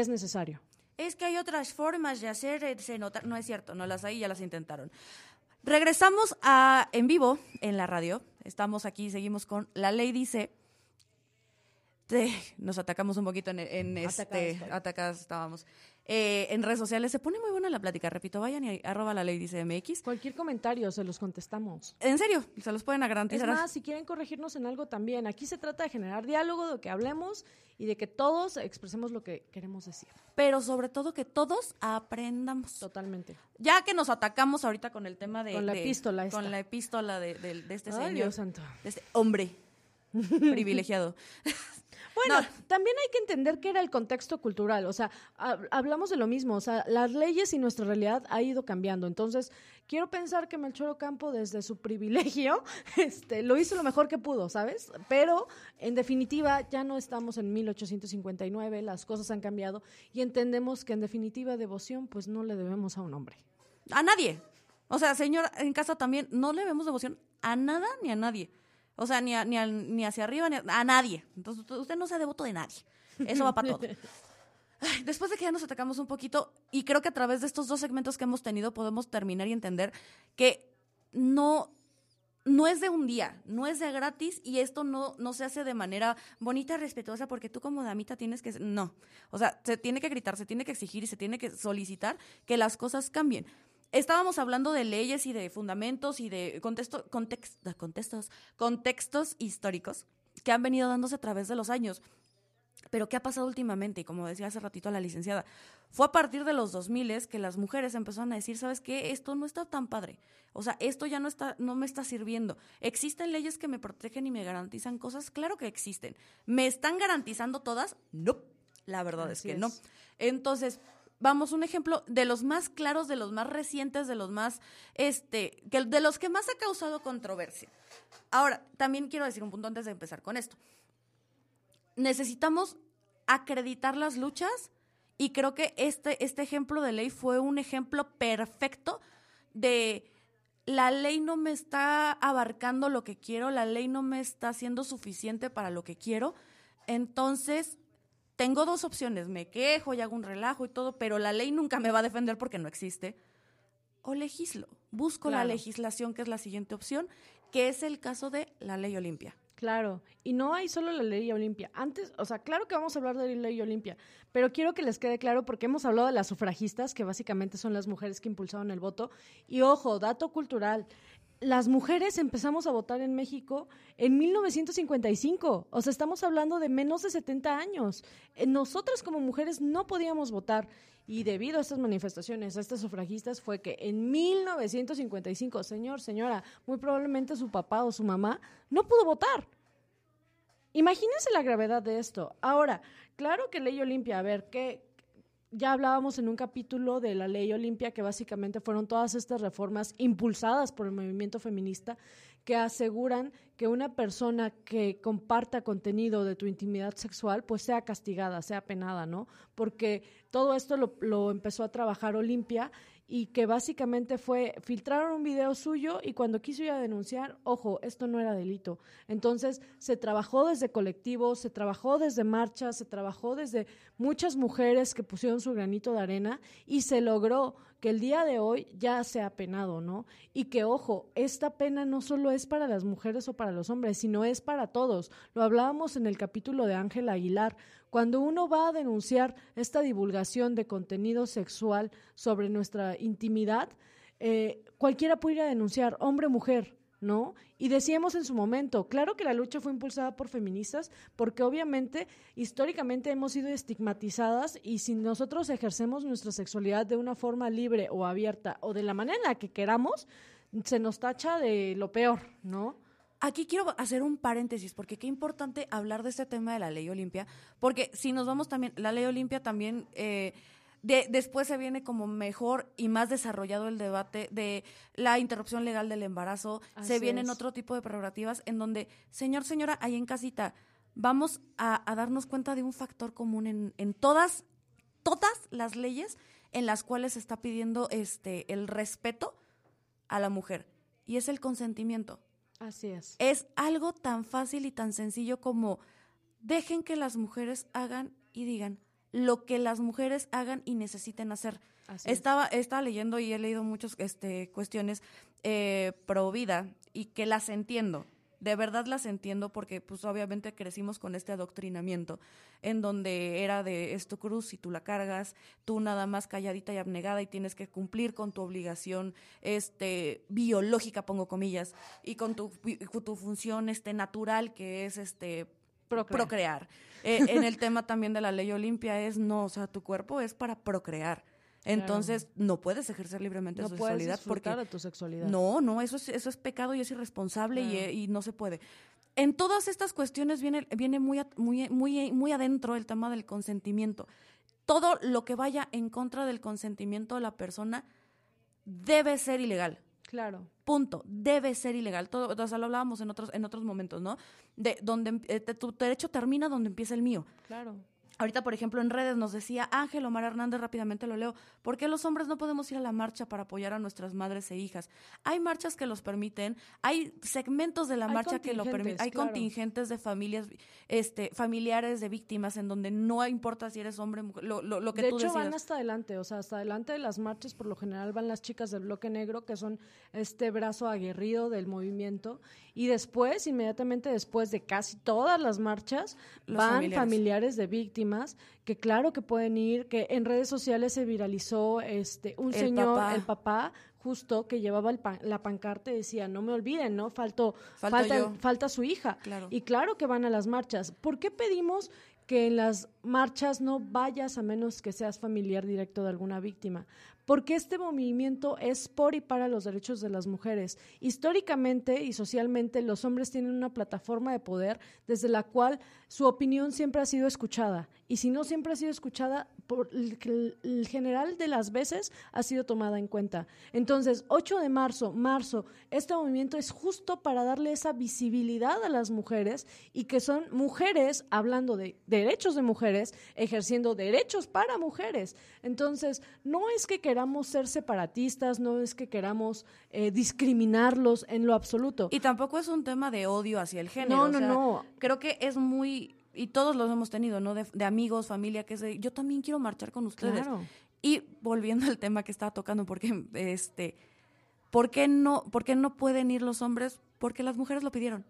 S2: es necesario.
S1: Es que hay otras formas de hacerse notar. No es cierto, no las hay, ya las intentaron. Regresamos a en vivo en la radio. Estamos aquí, seguimos con La Ley Dice. Te- nos atacamos un poquito en, en este. Atacadas estábamos. Eh, en redes sociales se pone muy buena la plática. Repito, vayan y arroba la ley dice MX.
S2: Cualquier comentario se los contestamos.
S1: En serio, se los pueden
S2: Es
S1: garantizar.
S2: más, si quieren corregirnos en algo también, aquí se trata de generar diálogo, de que hablemos y de que todos expresemos lo que queremos decir.
S1: Pero sobre todo que todos aprendamos.
S2: Totalmente.
S1: Ya que nos atacamos ahorita con el tema de.
S2: Con la
S1: de-
S2: epístola esta.
S1: Con la epístola de, de- de este
S2: Ay,
S1: señor.
S2: Dios santo.
S1: de este hombre privilegiado.
S2: Bueno, también hay que entender que era el contexto cultural, o sea, hablamos de lo mismo, o sea, las leyes y nuestra realidad ha ido cambiando. Entonces, quiero pensar que Melchor Ocampo, desde su privilegio, este, lo hizo lo mejor que pudo, ¿sabes? Pero, en definitiva, ya no estamos en 1859, las cosas han cambiado y entendemos que, en definitiva, devoción, pues no le debemos a un hombre.
S1: A nadie. O sea, señor, en casa también no le debemos devoción a nada ni a nadie. O sea, ni, ni, ni hacia arriba, ni a, nadie. Entonces, usted no sea devoto de nadie. Eso va para todo. después de que ya nos atacamos un poquito, y creo que a través de estos dos segmentos que hemos tenido podemos terminar y entender que no, no es de un día, no es de gratis y esto no, no se hace de manera bonita, respetuosa, porque tú como damita tienes que... No, o sea, se tiene que gritar, se tiene que exigir y se tiene que solicitar que las cosas cambien estábamos hablando de leyes y de fundamentos y de contexto, contextos, contextos históricos que han venido dándose a través de los años. Pero ¿qué ha pasado últimamente? Y como decía hace ratito la licenciada, fue a partir de los 2000 que las mujeres empezaron a decir, ¿sabes qué? Esto no está tan padre. O sea, esto ya no está no me está sirviendo. ¿Existen leyes que me protegen y me garantizan cosas? Claro que existen. ¿Me están garantizando todas? No. La verdad es que no. Entonces, vamos, un ejemplo de los más claros, de los más recientes, de los más, este, que, de los que más ha causado controversia. Ahora, también quiero decir un punto antes de empezar con esto. Necesitamos acreditar las luchas y creo que este, este ejemplo de ley fue un ejemplo perfecto de la ley no me está abarcando lo que quiero, la ley no me está haciendo suficiente para lo que quiero, entonces tengo dos opciones, me quejo y hago un relajo y todo, pero la ley nunca me va a defender porque no existe. O legislo, busco la legislación, que es la siguiente opción, que es el caso de la ley Olimpia.
S2: Claro, y no hay solo la ley Olimpia. Antes, o sea, claro que vamos a hablar de la ley Olimpia, pero quiero que les quede claro porque hemos hablado de las sufragistas, que básicamente son las mujeres que impulsaron el voto. Y ojo, dato cultural, las mujeres empezamos a votar en México en 1955. O sea, estamos hablando de menos de 70 años. Eh, nosotras como mujeres no podíamos votar. Y debido a estas manifestaciones, a estas sufragistas, fue que en 1955, señor, señora, muy probablemente su papá o su mamá no pudo votar. Imagínense la gravedad de esto. Ahora, claro que ley Olimpia, a ver, ¿qué, ya hablábamos en un capítulo de la ley Olimpia, que básicamente fueron todas estas reformas impulsadas por el movimiento feminista que aseguran que una persona que comparta contenido de tu intimidad sexual, pues sea castigada, sea penada, ¿no? Porque todo esto lo, lo empezó a trabajar Olimpia y que básicamente fue, filtraron un video suyo y cuando quiso ir a denunciar, ojo, esto no era delito. Entonces se trabajó desde colectivos, se trabajó desde marchas, se trabajó desde muchas mujeres que pusieron su granito de arena y se logró que el día de hoy ya sea penado, ¿no? Y que, ojo, esta pena no solo es para las mujeres o para los hombres, sino es para todos. Lo hablábamos en el capítulo de Ángela Aguilar. Cuando uno va a denunciar esta divulgación de contenido sexual sobre nuestra intimidad, eh, cualquiera puede ir a denunciar, hombre o mujer. ¿No? Y decíamos en su momento, claro que la lucha fue impulsada por feministas, porque obviamente históricamente hemos sido estigmatizadas y si nosotros ejercemos nuestra sexualidad de una forma libre o abierta o de la manera en la que queramos, se nos tacha de lo peor, ¿no?
S1: Aquí quiero hacer un paréntesis, porque qué importante hablar de este tema de la ley Olimpia, porque si nos vamos también, la ley Olimpia también... Eh, después se viene como mejor y más desarrollado el debate de la interrupción legal del embarazo. se vienen otro tipo de prerrogativas en donde, señor, señora, ahí en casita, vamos a, darnos cuenta de un factor común en, en, todas, todas las leyes en las cuales se está pidiendo este, el respeto a la mujer. Y es el consentimiento.
S2: Así es.
S1: Es algo tan fácil y tan sencillo como dejen que las mujeres hagan y digan, lo que las mujeres hagan y necesiten hacer. estaba, estaba leyendo y he leído muchas este, cuestiones eh, pro vida y que las entiendo. De verdad las entiendo porque pues obviamente crecimos con este adoctrinamiento en donde era de esto cruz y tú la cargas, tú nada más calladita y abnegada y tienes que cumplir con tu obligación este biológica pongo comillas y con tu, tu función este natural que es este procrear. Eh, en el tema también de la ley Olimpia es no, o sea, tu cuerpo es para procrear. Entonces, no puedes ejercer libremente tu sexualidad
S2: porque tu sexualidad.
S1: No, no, eso es eso es pecado y es irresponsable y, y, no se puede. en todas estas cuestiones viene, viene muy, muy, muy, muy adentro el tema del consentimiento. Todo lo que vaya en contra del consentimiento de la persona debe ser ilegal.
S2: Claro.
S1: Punto. Debe ser ilegal. Todo, o sea, lo hablábamos en otros, en otros momentos, ¿no? De donde eh, tu derecho termina donde empieza el mío.
S2: Claro.
S1: Ahorita, por ejemplo, en redes nos decía Ángel Omar Hernández, rápidamente lo leo, ¿por qué los hombres no podemos ir a la marcha para apoyar a nuestras madres e hijas? Hay marchas que los permiten, hay segmentos de la marcha que lo permiten, hay contingentes de familias, este, familiares de víctimas en donde no importa si eres hombre, mujer, lo, lo, que
S2: de hecho, van hasta adelante, o sea, hasta adelante de las marchas por lo general van las chicas del bloque negro, que son este brazo aguerrido del movimiento, y después, inmediatamente después de casi todas las marchas, van familiares de víctimas que claro que pueden ir, que en redes sociales se viralizó este un señor, el papá, justo que llevaba el la pancarta y decía, no me olviden, ¿no? Falta, falta su hija. Y claro que van a las marchas. ¿Por qué pedimos que en las marchas no vayas a menos que seas familiar directo de alguna víctima? Porque este movimiento es por y para los derechos de las mujeres. Históricamente y socialmente los hombres tienen una plataforma de poder desde la cual su opinión siempre ha sido escuchada y si no siempre ha sido escuchada, por el, general de las veces ha sido tomada en cuenta. Entonces, 8 de marzo, marzo, este movimiento es justo para darle esa visibilidad a las mujeres y que son mujeres hablando de derechos de mujeres, ejerciendo derechos para mujeres. Entonces, no es que ser separatistas, no es que queramos eh, discriminarlos en lo absoluto.
S1: Y tampoco es un tema de odio hacia el género. No, no, no. Creo que es muy y todos los hemos tenido, ¿no? De, amigos, familia, que es yo también quiero marchar con ustedes. Y volviendo al tema que estaba tocando, porque este, ¿por qué no, por qué no pueden ir los hombres? Porque las mujeres lo pidieron.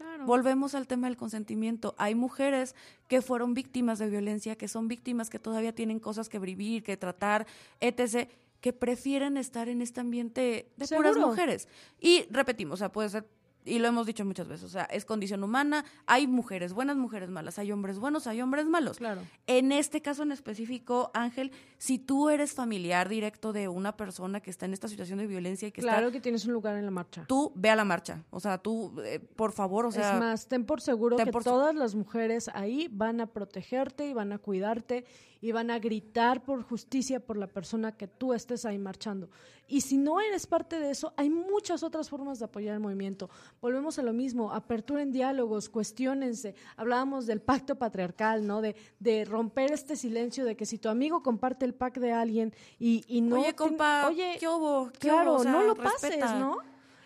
S1: Claro. Volvemos al tema del consentimiento. Hay mujeres que fueron víctimas de violencia, que son víctimas que todavía tienen cosas que vivir, que tratar, etc., que prefieren estar en este ambiente de puras mujeres. Y repetimos, o sea, puede ser y lo hemos dicho muchas veces, o sea, es condición humana, hay mujeres buenas, mujeres malas, hay hombres buenos, hay hombres malos.
S2: Claro.
S1: En este caso en específico, Ángel, si tú eres familiar directo de una persona que está en esta situación de violencia y que
S2: claro que tienes un lugar en la marcha.
S1: Tú ve a la marcha, o sea, tú, eh, por favor, o sea...
S2: Es más, ten por seguro que todas las mujeres ahí van a protegerte y van a cuidarte y van a gritar por justicia por la persona que tú estés ahí marchando. Y si no eres parte de eso, hay muchas otras formas de apoyar el movimiento. Volvemos a lo mismo, apertura en diálogos, cuestionense. Hablábamos del pacto patriarcal, ¿no? De, de romper este silencio de que si tu amigo comparte el pack de alguien y, y no...
S1: Oye, compa, oye, ¿qué hubo?
S2: claro, no lo pases, ¿no?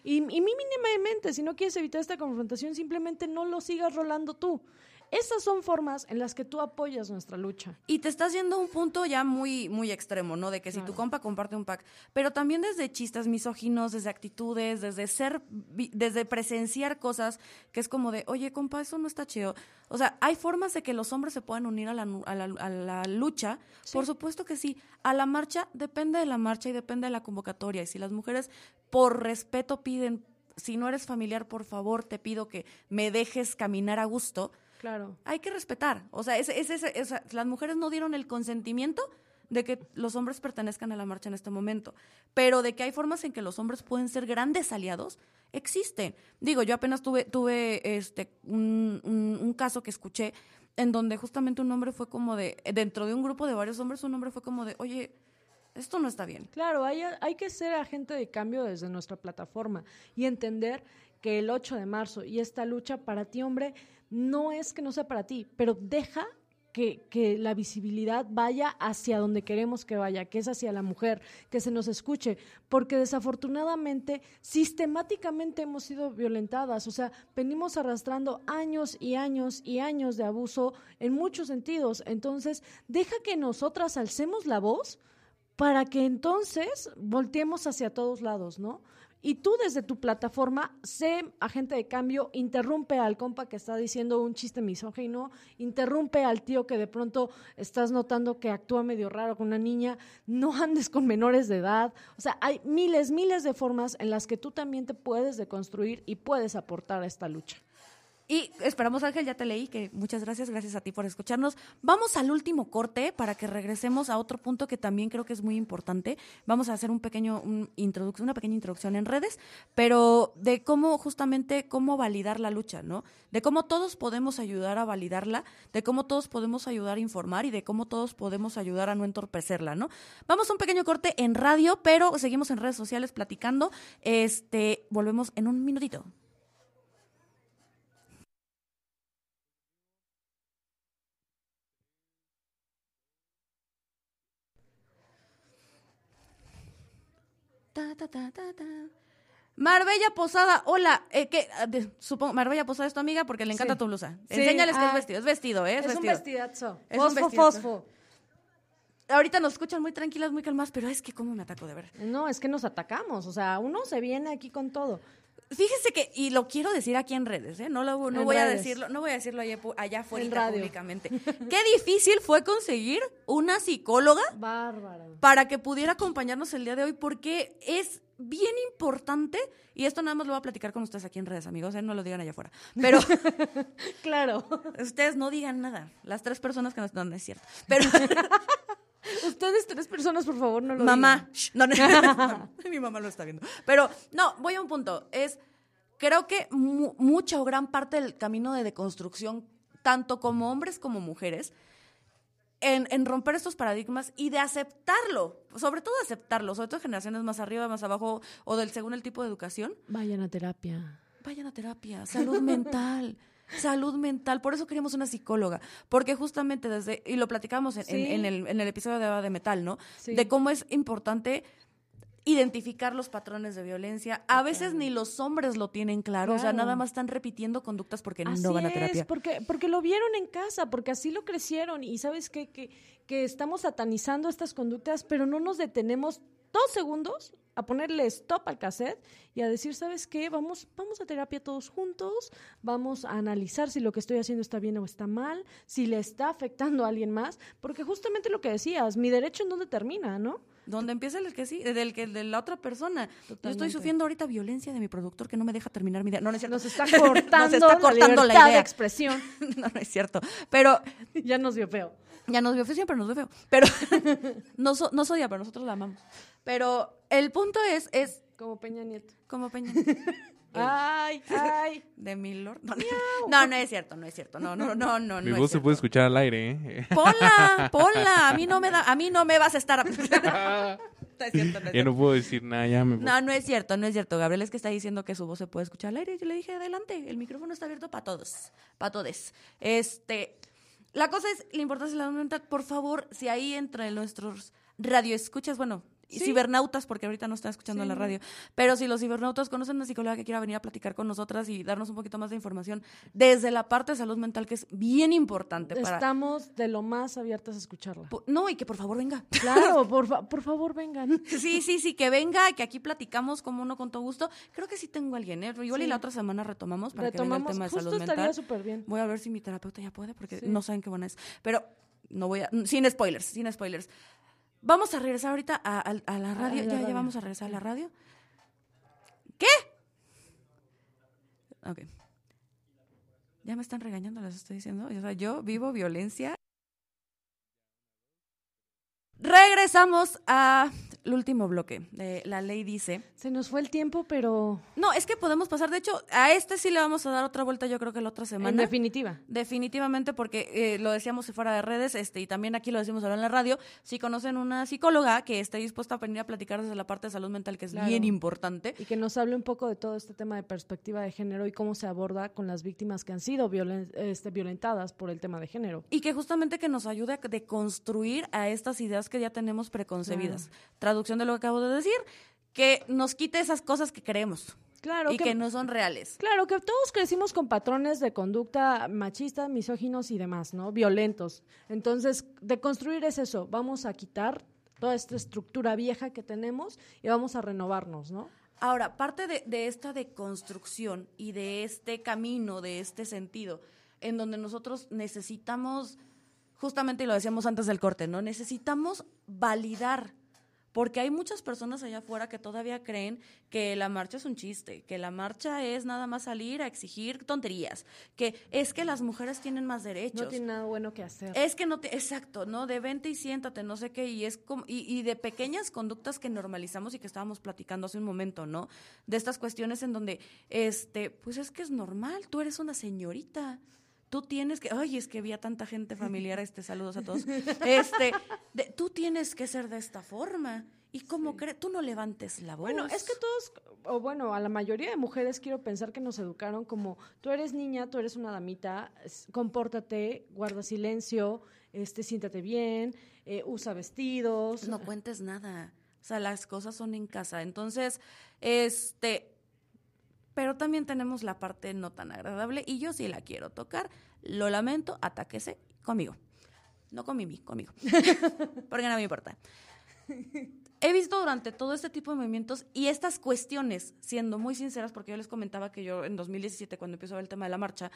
S2: Y, y mínimamente, si no quieres evitar esta confrontación, simplemente no lo sigas rolando tú. Esas son formas en las que tú apoyas nuestra lucha.
S1: Y te estás yendo a un punto ya muy, muy extremo, ¿no? De que si tu compa comparte un pack, pero también desde chistes misóginos, desde actitudes, desde ser, desde presenciar cosas que es como de, oye, compa, eso no está chido. O sea, hay formas de que los hombres se puedan unir a la, a la, lucha. Por supuesto que sí. A la marcha depende de la marcha y depende de la convocatoria. Y si las mujeres, por respeto, piden, si no eres familiar, por favor, te pido que me dejes caminar a gusto
S2: Claro.
S1: Hay que respetar. O sea, es, las mujeres no dieron el consentimiento de que los hombres pertenezcan a la marcha en este momento. Pero de que hay formas en que los hombres pueden ser grandes aliados, existen. Digo, yo apenas tuve, tuve este, un, un, caso que escuché en donde justamente un hombre fue como de, dentro de un grupo de varios hombres, un hombre fue como de, oye, esto no está bien.
S2: Claro, hay, hay que ser agente de cambio desde nuestra plataforma y entender que el 8 de marzo y esta lucha para ti, hombre, no es que no sea para ti, pero deja que, que, la visibilidad vaya hacia donde queremos que vaya, que es hacia la mujer, que se nos escuche, porque desafortunadamente sistemáticamente hemos sido violentadas, o sea, venimos arrastrando años y años y años de abuso en muchos sentidos, entonces deja que nosotras alcemos la voz para que entonces volteemos hacia todos lados, ¿no? Y tú desde tu plataforma, sé agente de cambio, interrumpe al compa que está diciendo un chiste misógino, interrumpe al tío que de pronto estás notando que actúa medio raro con una niña, no andes con menores de edad. O sea, hay miles, miles de formas en las que tú también te puedes deconstruir y puedes aportar a esta lucha.
S1: Y esperamos, Ángel, ya te leí, que muchas gracias, gracias a ti por escucharnos. Vamos al último corte para que regresemos a otro punto que también creo que es muy importante. Vamos a hacer un pequeño, un una pequeña introducción en redes, pero de cómo justamente, cómo validar la lucha, ¿no? De cómo todos podemos ayudar a validarla, de cómo todos podemos ayudar a informar y de cómo todos podemos ayudar a no entorpecerla, ¿no? Vamos a un pequeño corte en radio, pero seguimos en redes sociales platicando. Este, volvemos en un minutito. Ta, ta, ta, ta, ta. Marbella Posada, hola. Eh, que, ah, supongo, Marbella Posada es tu amiga porque le encanta
S2: Sí.
S1: tu blusa.
S2: Sí,
S1: Enséñales que
S2: ah,
S1: es vestido. Es vestido, ¿eh? Es,
S2: Es, un vestidazo.
S1: Es un
S2: fosfo,
S1: vestidazo.
S2: fosfo.
S1: Ahorita nos escuchan muy tranquilas, muy calmadas, pero es que cómo me ataco de ver.
S2: No, es que nos atacamos. O sea, uno se viene aquí con todo.
S1: Fíjese que, y lo quiero decir aquí en redes, ¿eh? No, lo, no
S2: En
S1: voy a decirlo, no voy a decirlo allá, allá afuera públicamente. Qué difícil fue conseguir una psicóloga
S2: Bárbara.
S1: para que pudiera acompañarnos el día de hoy, porque es bien importante, y esto nada más lo voy a platicar con ustedes aquí en redes, amigos, ¿eh? no lo digan allá afuera, pero
S2: Claro.
S1: ustedes no digan nada, las tres personas que nos... No, no es cierto, pero
S2: Ustedes tres personas, por favor, no lo
S1: mamá,
S2: digan.
S1: shh, no, no, mi mamá lo está viendo, pero no, voy a un punto, es, creo que mu- mucha o gran parte del camino de deconstrucción, tanto como hombres como mujeres, en, en romper estos paradigmas y de aceptarlo, sobre todo aceptarlo, sobre todo generaciones más arriba, más abajo, o del según el tipo de educación,
S2: Vayan a terapia.
S1: vayan a terapia, salud mental. Salud mental, por eso queríamos una psicóloga, porque justamente desde, y lo platicamos en, en- el, en el episodio de Eva de Metal, ¿no?
S2: Sí.
S1: De cómo es importante identificar los patrones de violencia. A veces ni los hombres lo tienen claro, o sea, nada más están repitiendo conductas porque
S2: Así
S1: no van a
S2: es,
S1: terapia.
S2: porque, porque lo vieron en casa, porque así lo crecieron y sabes qué? que, que estamos satanizando estas conductas, pero no nos detenemos dos segundos a ponerle stop al cassette y a decir, ¿sabes qué? Vamos, vamos a terapia todos juntos, vamos a analizar si lo que estoy haciendo está bien o está mal, si le está afectando a alguien más, porque justamente lo que decías, mi derecho en dónde termina, ¿no?
S1: Donde empieza el que sí, del que de la otra persona. Yo estoy sufriendo ahorita violencia de mi productor que no me deja terminar mi idea. No, no es cierto.
S2: Nos está cortando,
S1: está cortando
S2: la,
S1: la
S2: libertad de
S1: idea.
S2: expresión.
S1: no, no es cierto. Pero
S2: ya nos vio feo.
S1: Ya nos vio feo, siempre nos ve feo. Pero nos, nos odia, pero nosotros la amamos. Pero el punto es, es
S2: Como Peña Nieto.
S1: como Peña
S2: Ay, ay.
S1: de Milord. No, no, no es cierto, no es cierto. No, no, no, no.
S3: Mi
S1: no
S3: voz
S1: es
S3: se puede
S1: cierto.
S3: escuchar al aire, ¿eh?
S1: Ponla, ponla. A mí no me da, a mí no me vas a estar. No es cierto, no es
S3: ya
S1: cierto.
S3: no puedo decir nada, ya me voy.
S1: No, no es cierto, no es cierto. Gabriel es que está diciendo que su voz se puede escuchar al aire. Yo le dije, adelante, el micrófono está abierto para todos, para todos. Este, la cosa es la importancia de la mental. Por favor, si ahí entre nuestros radioescuchas, bueno,
S2: Sí.
S1: cibernautas, porque ahorita no están escuchando en la radio, pero si los cibernautas conocen una psicóloga que quiera venir a platicar con nosotras y darnos un poquito más de información desde la parte de salud mental, que es bien importante para...
S2: Estamos de lo más abiertas a escucharla.
S1: No, y que por favor venga.
S2: Claro, por, fa- por favor, vengan.
S1: Sí, sí, sí, que venga, que aquí platicamos como uno con todo gusto. Creo que sí tengo a alguien, ¿eh? Igual y la otra semana retomamos para que venga el tema de
S2: justo
S1: salud
S2: estaría
S1: mental.
S2: súper bien.
S1: Voy a ver si mi terapeuta ya puede, porque no saben qué buena es. Pero no voy a... Sin spoilers, sin spoilers. Vamos a regresar ahorita a, a- a la
S2: A- a
S1: radio.
S2: la
S1: ya, ya vamos a regresar a la radio. ¿Qué? Ok. Ya me están regañando, les estoy diciendo. O sea, yo vivo violencia. Regresamos al último bloque. de la ley dice.
S2: Se nos fue el tiempo, pero
S1: No, es que podemos pasar. De hecho, a este sí le vamos a dar otra vuelta, yo creo que la otra
S2: en
S1: semana.
S2: definitiva.
S1: Definitivamente, porque eh, lo decíamos fuera de redes, este, y también aquí lo decimos ahora en la radio, si conocen una psicóloga que esté dispuesta a venir a platicar desde la parte de salud mental, que es
S2: Claro.
S1: bien importante.
S2: Y que nos hable un poco de todo este tema de perspectiva de género y cómo se aborda con las víctimas que han sido violen- este, violentadas por el tema de género.
S1: Y que justamente que nos ayude a deconstruir a estas ideas que ya tenemos preconcebidas. Traducción de lo que acabo de decir, que nos quite esas cosas que creemos
S2: Claro
S1: y que, no son reales.
S2: Claro, que todos crecimos con patrones de conducta machista, misóginos y demás, ¿no? Violentos. Entonces, de construir es eso. Vamos a quitar toda esta estructura vieja que tenemos y vamos a renovarnos, ¿no?
S1: Ahora, parte de, de esta deconstrucción y de este camino, de este sentido, en donde nosotros necesitamos, justamente lo decíamos antes del corte, ¿no? Necesitamos validar porque hay muchas personas allá afuera que todavía creen que la marcha es un chiste, que la marcha es nada más salir a exigir tonterías, que es que las mujeres tienen más derechos.
S2: No tiene nada bueno que hacer.
S1: Es que no te, exacto, ¿no? De vente y siéntate, no sé qué, y es como, y, y de pequeñas conductas que normalizamos y que estábamos platicando hace un momento, ¿no? De estas cuestiones en donde, este, pues es que es normal, tú eres una señorita tú tienes que, ay, es que había tanta gente familiar, este, saludos a todos, este, de- tú tienes que ser de esta forma. Y como crees, tú no levantes la voz.
S2: Bueno, es que todos, o bueno, a la mayoría de mujeres quiero pensar que nos educaron como tú eres niña, tú eres una damita, compórtate, guarda silencio, este, siéntate bien, eh, usa vestidos.
S1: no cuentes nada. O sea, las cosas son en casa. Entonces, este, pero también tenemos la parte no tan agradable y yo sí la quiero tocar. Lo lamento, atáquese conmigo. No con Mimi, conmigo. Porque no me importa. He visto durante todo este tipo de movimientos y estas cuestiones, siendo muy sinceras, porque yo les comentaba que yo en 2017, cuando empezó el tema de la marcha,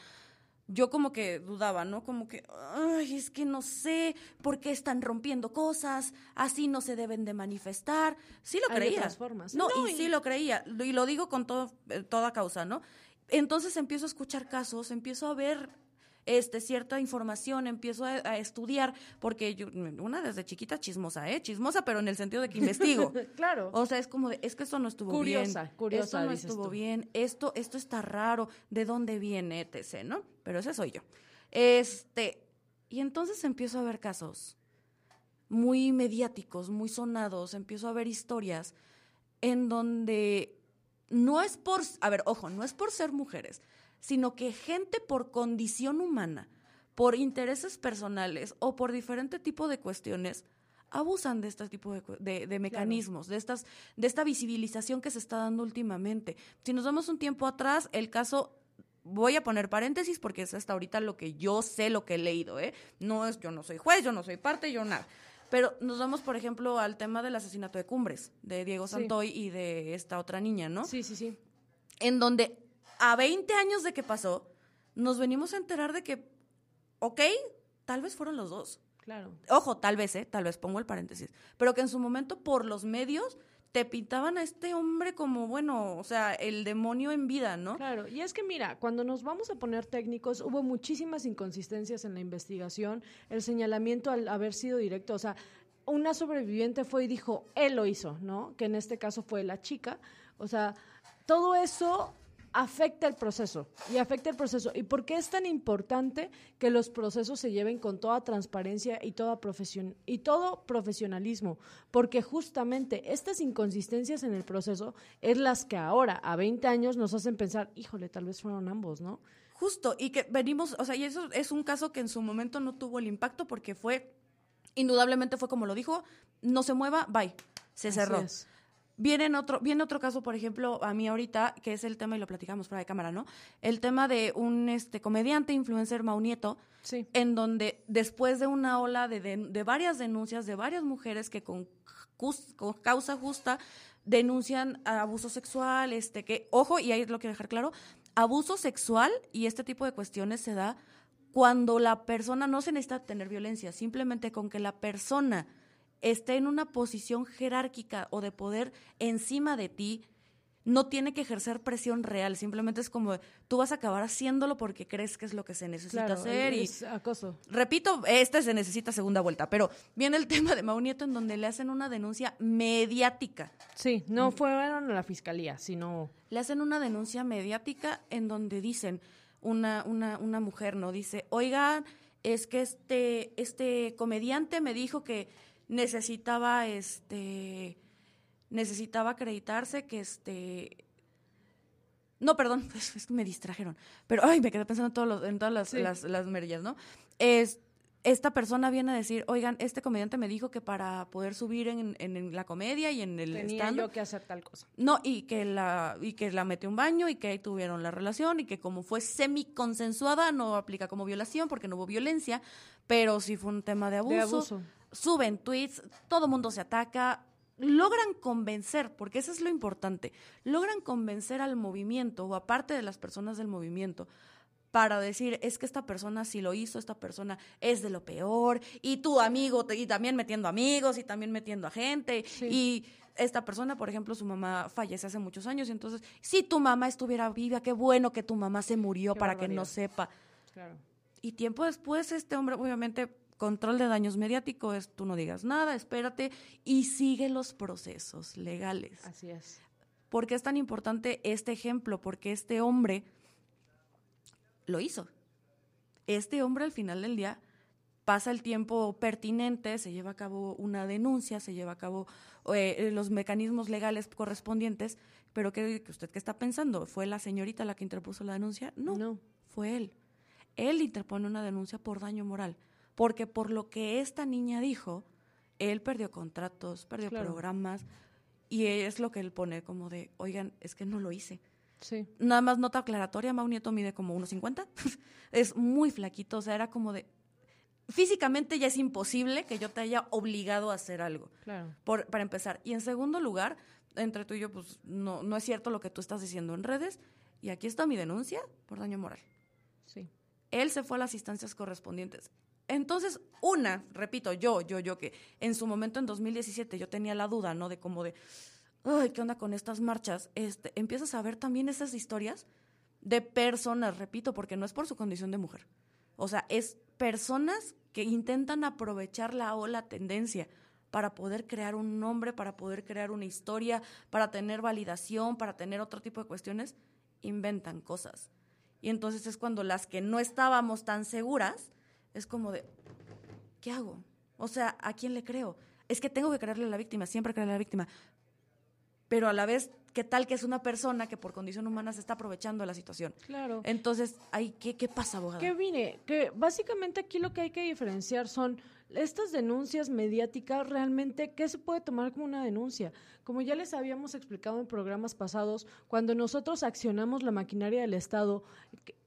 S1: yo como que dudaba, ¿no? Como que, ay, es que no sé por qué están rompiendo cosas, así no se deben de manifestar. Sí lo
S2: Hay
S1: creía.
S2: otras formas.
S1: No,
S2: No,
S1: y,
S2: y-
S1: sí lo creía, y lo digo con todo, eh, toda causa, ¿no? Entonces empiezo a escuchar casos, empiezo a ver este, cierta información, empiezo a, a estudiar, porque yo, una desde chiquita chismosa, ¿eh? Chismosa, pero en el sentido de que investigo.
S2: Claro.
S1: O sea, es como de, es que esto no estuvo
S2: Curiosa,
S1: bien.
S2: curiosa,
S1: Esto no
S2: dices
S1: estuvo
S2: tú.
S1: bien. Esto, esto está raro. ¿De dónde viene, etc., no? Pero ese soy yo. Este, y entonces empiezo a ver casos muy mediáticos, muy sonados. Empiezo a ver historias en donde no es por, a ver, ojo, no es por ser mujeres, sino que gente por condición humana, por intereses personales o por diferente tipo de cuestiones, abusan de este tipo de, de- de mecanismos, de, estas, de esta visibilización que se está dando últimamente. Si nos vamos un tiempo atrás, el caso... Voy a poner paréntesis porque es hasta ahorita lo que yo sé, lo que he leído, ¿eh? No es, yo no soy juez, yo no soy parte, yo nada. Pero nos vamos, por ejemplo, al tema del asesinato de Cumbres, de Diego
S2: Sí.
S1: Santoy y de esta otra niña, ¿no?
S2: Sí, sí, sí.
S1: en donde a 20 años de que pasó, nos venimos a enterar de que, ok, tal vez fueron los dos.
S2: Claro.
S1: Ojo, tal vez, ¿eh? Tal vez pongo el paréntesis. Pero que en su momento, por los medios, te pintaban a este hombre como, bueno, o sea, el demonio en vida, ¿no?
S2: Claro, y es que mira, cuando nos vamos a poner técnicos, hubo muchísimas inconsistencias en la investigación, el señalamiento al haber sido directo, o sea, una sobreviviente fue y dijo, él lo hizo, ¿no? Que en este caso fue la chica, o sea, todo eso afecta el proceso y afecta el proceso. ¿Y por qué es tan importante que los procesos se lleven con toda transparencia y toda profesión y todo profesionalismo? Porque justamente estas inconsistencias en el proceso es las que ahora a 20 años nos hacen pensar, híjole, tal vez fueron ambos, ¿no?
S1: Justo, y que venimos, o sea, y eso es un caso que en su momento no tuvo el impacto porque fue, indudablemente fue como lo dijo, no se mueva, bye, se
S2: Así
S1: cerró.
S2: es.
S1: Viene en otro, viene otro caso, por ejemplo, a mí ahorita, que es el tema, y lo platicamos fuera de cámara, ¿no? El tema de un este comediante, influencer Maunieto,
S2: Sí.
S1: en donde después de una ola de, de- de varias denuncias de varias mujeres que con, con causa justa denuncian abuso sexual, este que, ojo, y ahí lo quiero dejar claro, abuso sexual y este tipo de cuestiones se da cuando la persona no se necesita tener violencia, simplemente con que la persona esté en una posición jerárquica o de poder encima de ti, no tiene que ejercer presión real, simplemente es como tú vas a acabar haciéndolo porque crees que es lo que se necesita
S2: Claro,
S1: hacer y
S2: es acoso.
S1: repito, este se necesita segunda vuelta, pero viene el tema de Mau Nieto en donde le hacen una denuncia mediática.
S2: Sí, no fueron a la fiscalía, sino...
S1: Le hacen una denuncia mediática en donde dicen, una, una, una mujer, ¿no? Dice, oigan, es que este, este comediante me dijo que necesitaba, este, necesitaba acreditarse que este... No, perdón, es, que me distrajeron. Pero, ay, me quedé pensando en, todos los- en todas las,
S2: Sí.
S1: las, las merillas, ¿no? Es, esta persona viene a decir, oigan, este comediante me dijo que para poder subir en, en- en la comedia y en el
S2: Tenía
S1: stand
S2: yo que hacer tal cosa.
S1: no, y que la, y que la metió un baño y que ahí tuvieron la relación y que como fue semi-consensuada no aplica como violación porque no hubo violencia, pero sí fue un tema de abuso.
S2: De abuso.
S1: Suben tweets, todo mundo se ataca, logran convencer, porque eso es lo importante, logran convencer al movimiento o aparte de las personas del movimiento para decir, es que esta persona sí lo hizo, esta persona es de lo peor, y tu amigo, y también metiendo amigos, y también metiendo a gente, y esta persona, por ejemplo, su mamá fallece hace muchos años, y entonces, si tu mamá estuviera viva, qué bueno que tu mamá se murió para que no sepa.
S2: Claro.
S1: Y tiempo después, este hombre, obviamente, control de daños mediáticos es tú no digas nada, espérate y sigue los procesos legales.
S2: Así es.
S1: ¿Por qué es tan importante este ejemplo? Porque este hombre lo hizo. Este hombre al final del día pasa el tiempo pertinente, se lleva a cabo una denuncia, se lleva a cabo eh, los mecanismos legales correspondientes, pero ¿qué, ¿usted qué está pensando? ¿Fue la señorita la que interpuso la denuncia? No,
S2: No.
S1: fue él. Él interpone una denuncia por daño moral, porque por lo que esta niña dijo, él perdió contratos, perdió
S2: Claro.
S1: programas, y es lo que él pone como de, oigan, es que no lo hice.
S2: Sí.
S1: Nada más nota aclaratoria, Mau Nieto mide como 1.50. es muy flaquito, o sea, era como de... Físicamente ya es imposible que yo te haya obligado a hacer algo,
S2: Claro.
S1: por, para empezar. Y en segundo lugar, entre tú y yo, pues no, no es cierto lo que tú estás diciendo en redes. Y aquí está mi denuncia por daño moral.
S2: Sí.
S1: Él se fue a las instancias correspondientes. Entonces, una, repito, yo, yo, yo, que en su momento en 2017 yo tenía la duda, ¿no? De cómo de, ay, ¿qué onda con estas marchas? Este, empiezas a ver también esas historias de personas, repito, porque no es por su condición de mujer. O sea, es personas que intentan aprovechar la ola tendencia para poder crear un nombre, para poder crear una historia, para tener validación, para tener otro tipo de cuestiones, inventan cosas. Y entonces es cuando las que no estábamos tan seguras, es como de, ¿qué hago? O sea, ¿a quién le creo? Es que tengo que creerle a la víctima, siempre creerle a la víctima. Pero a la vez, ¿qué tal que es una persona que por condición humana se está aprovechando de la situación?
S2: Claro.
S1: Entonces, ahí, ¿qué, qué pasa, abogada?
S2: Que mire, que básicamente aquí lo que hay que diferenciar son estas denuncias mediáticas, realmente, ¿qué se puede tomar como una denuncia? Como ya les habíamos explicado en programas pasados, cuando nosotros accionamos la maquinaria del Estado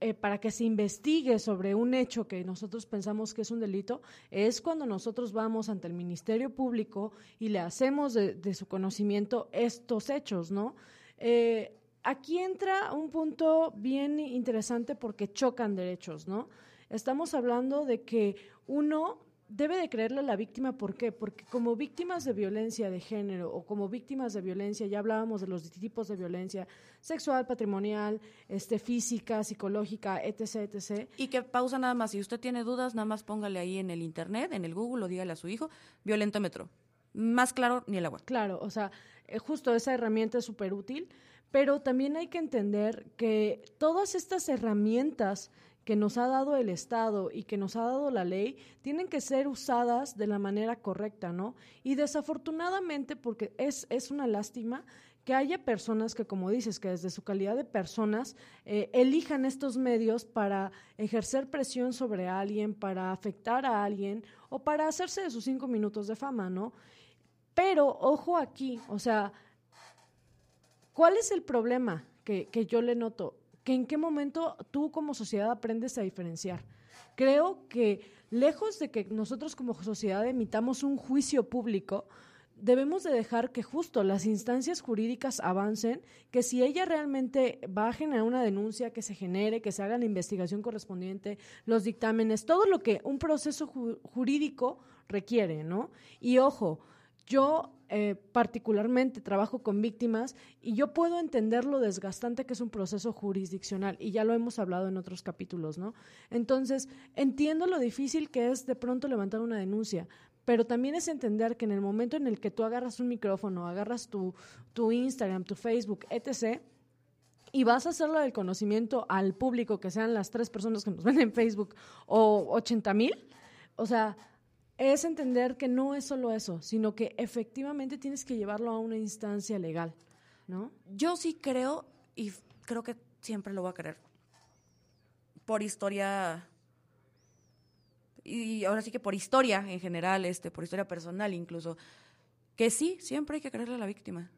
S2: eh, para que se investigue sobre un hecho que nosotros pensamos que es un delito, es cuando nosotros vamos ante el Ministerio Público y le hacemos de, su conocimiento estos hechos, ¿no? Eh, aquí entra un punto bien interesante porque chocan derechos, ¿no? Estamos hablando de que uno debe de creerle a la víctima, ¿por qué? Porque como víctimas de violencia de género o como víctimas de violencia, ya hablábamos de los tipos de violencia sexual, patrimonial, este, física, psicológica, etc., etc.
S1: Y que pausa nada más. Si usted tiene dudas, nada más póngale ahí en el internet, en el Google, o dígale a su hijo, violentómetro. Más claro, ni el agua.
S2: Claro, o sea, eh, justo esa herramienta es súper útil, pero también hay que entender que todas estas herramientas que nos ha dado el Estado y que nos ha dado la ley tienen que ser usadas de la manera correcta, ¿no? Y desafortunadamente, porque es, es una lástima que haya personas que, como dices, que desde su calidad de personas eh, elijan estos medios para ejercer presión sobre alguien, para afectar a alguien o para hacerse de sus cinco minutos de fama, ¿no? Pero ojo aquí, o sea, ¿cuál es el problema que, que yo le noto? Que en qué momento tú como sociedad aprendes a diferenciar. Creo que lejos de que nosotros como sociedad emitamos un juicio público, debemos de dejar que justo las instancias jurídicas avancen, que si ella realmente va a una denuncia, que se genere, que se haga la investigación correspondiente, los dictámenes, todo lo que un proceso ju jurídico requiere, ¿no? Y ojo, yo eh, particularmente trabajo con víctimas y yo puedo entender lo desgastante que es un proceso jurisdiccional y ya lo hemos hablado en otros capítulos, ¿no? Entonces, entiendo lo difícil que es de pronto levantar una denuncia, pero también es entender que en el momento en el que tú agarras un micrófono, agarras tu, tu Instagram, tu Facebook, etc., y vas a hacerlo del conocimiento al público, que sean las tres personas que nos ven en Facebook o 80 mil, o sea, es entender que no es solo eso, sino que efectivamente tienes que llevarlo a una instancia legal, ¿no?
S1: Yo sí creo, y creo que siempre lo voy a creer, por historia, y ahora sí que por historia en general, este, por historia personal incluso, que sí, siempre hay que creerle a la víctima,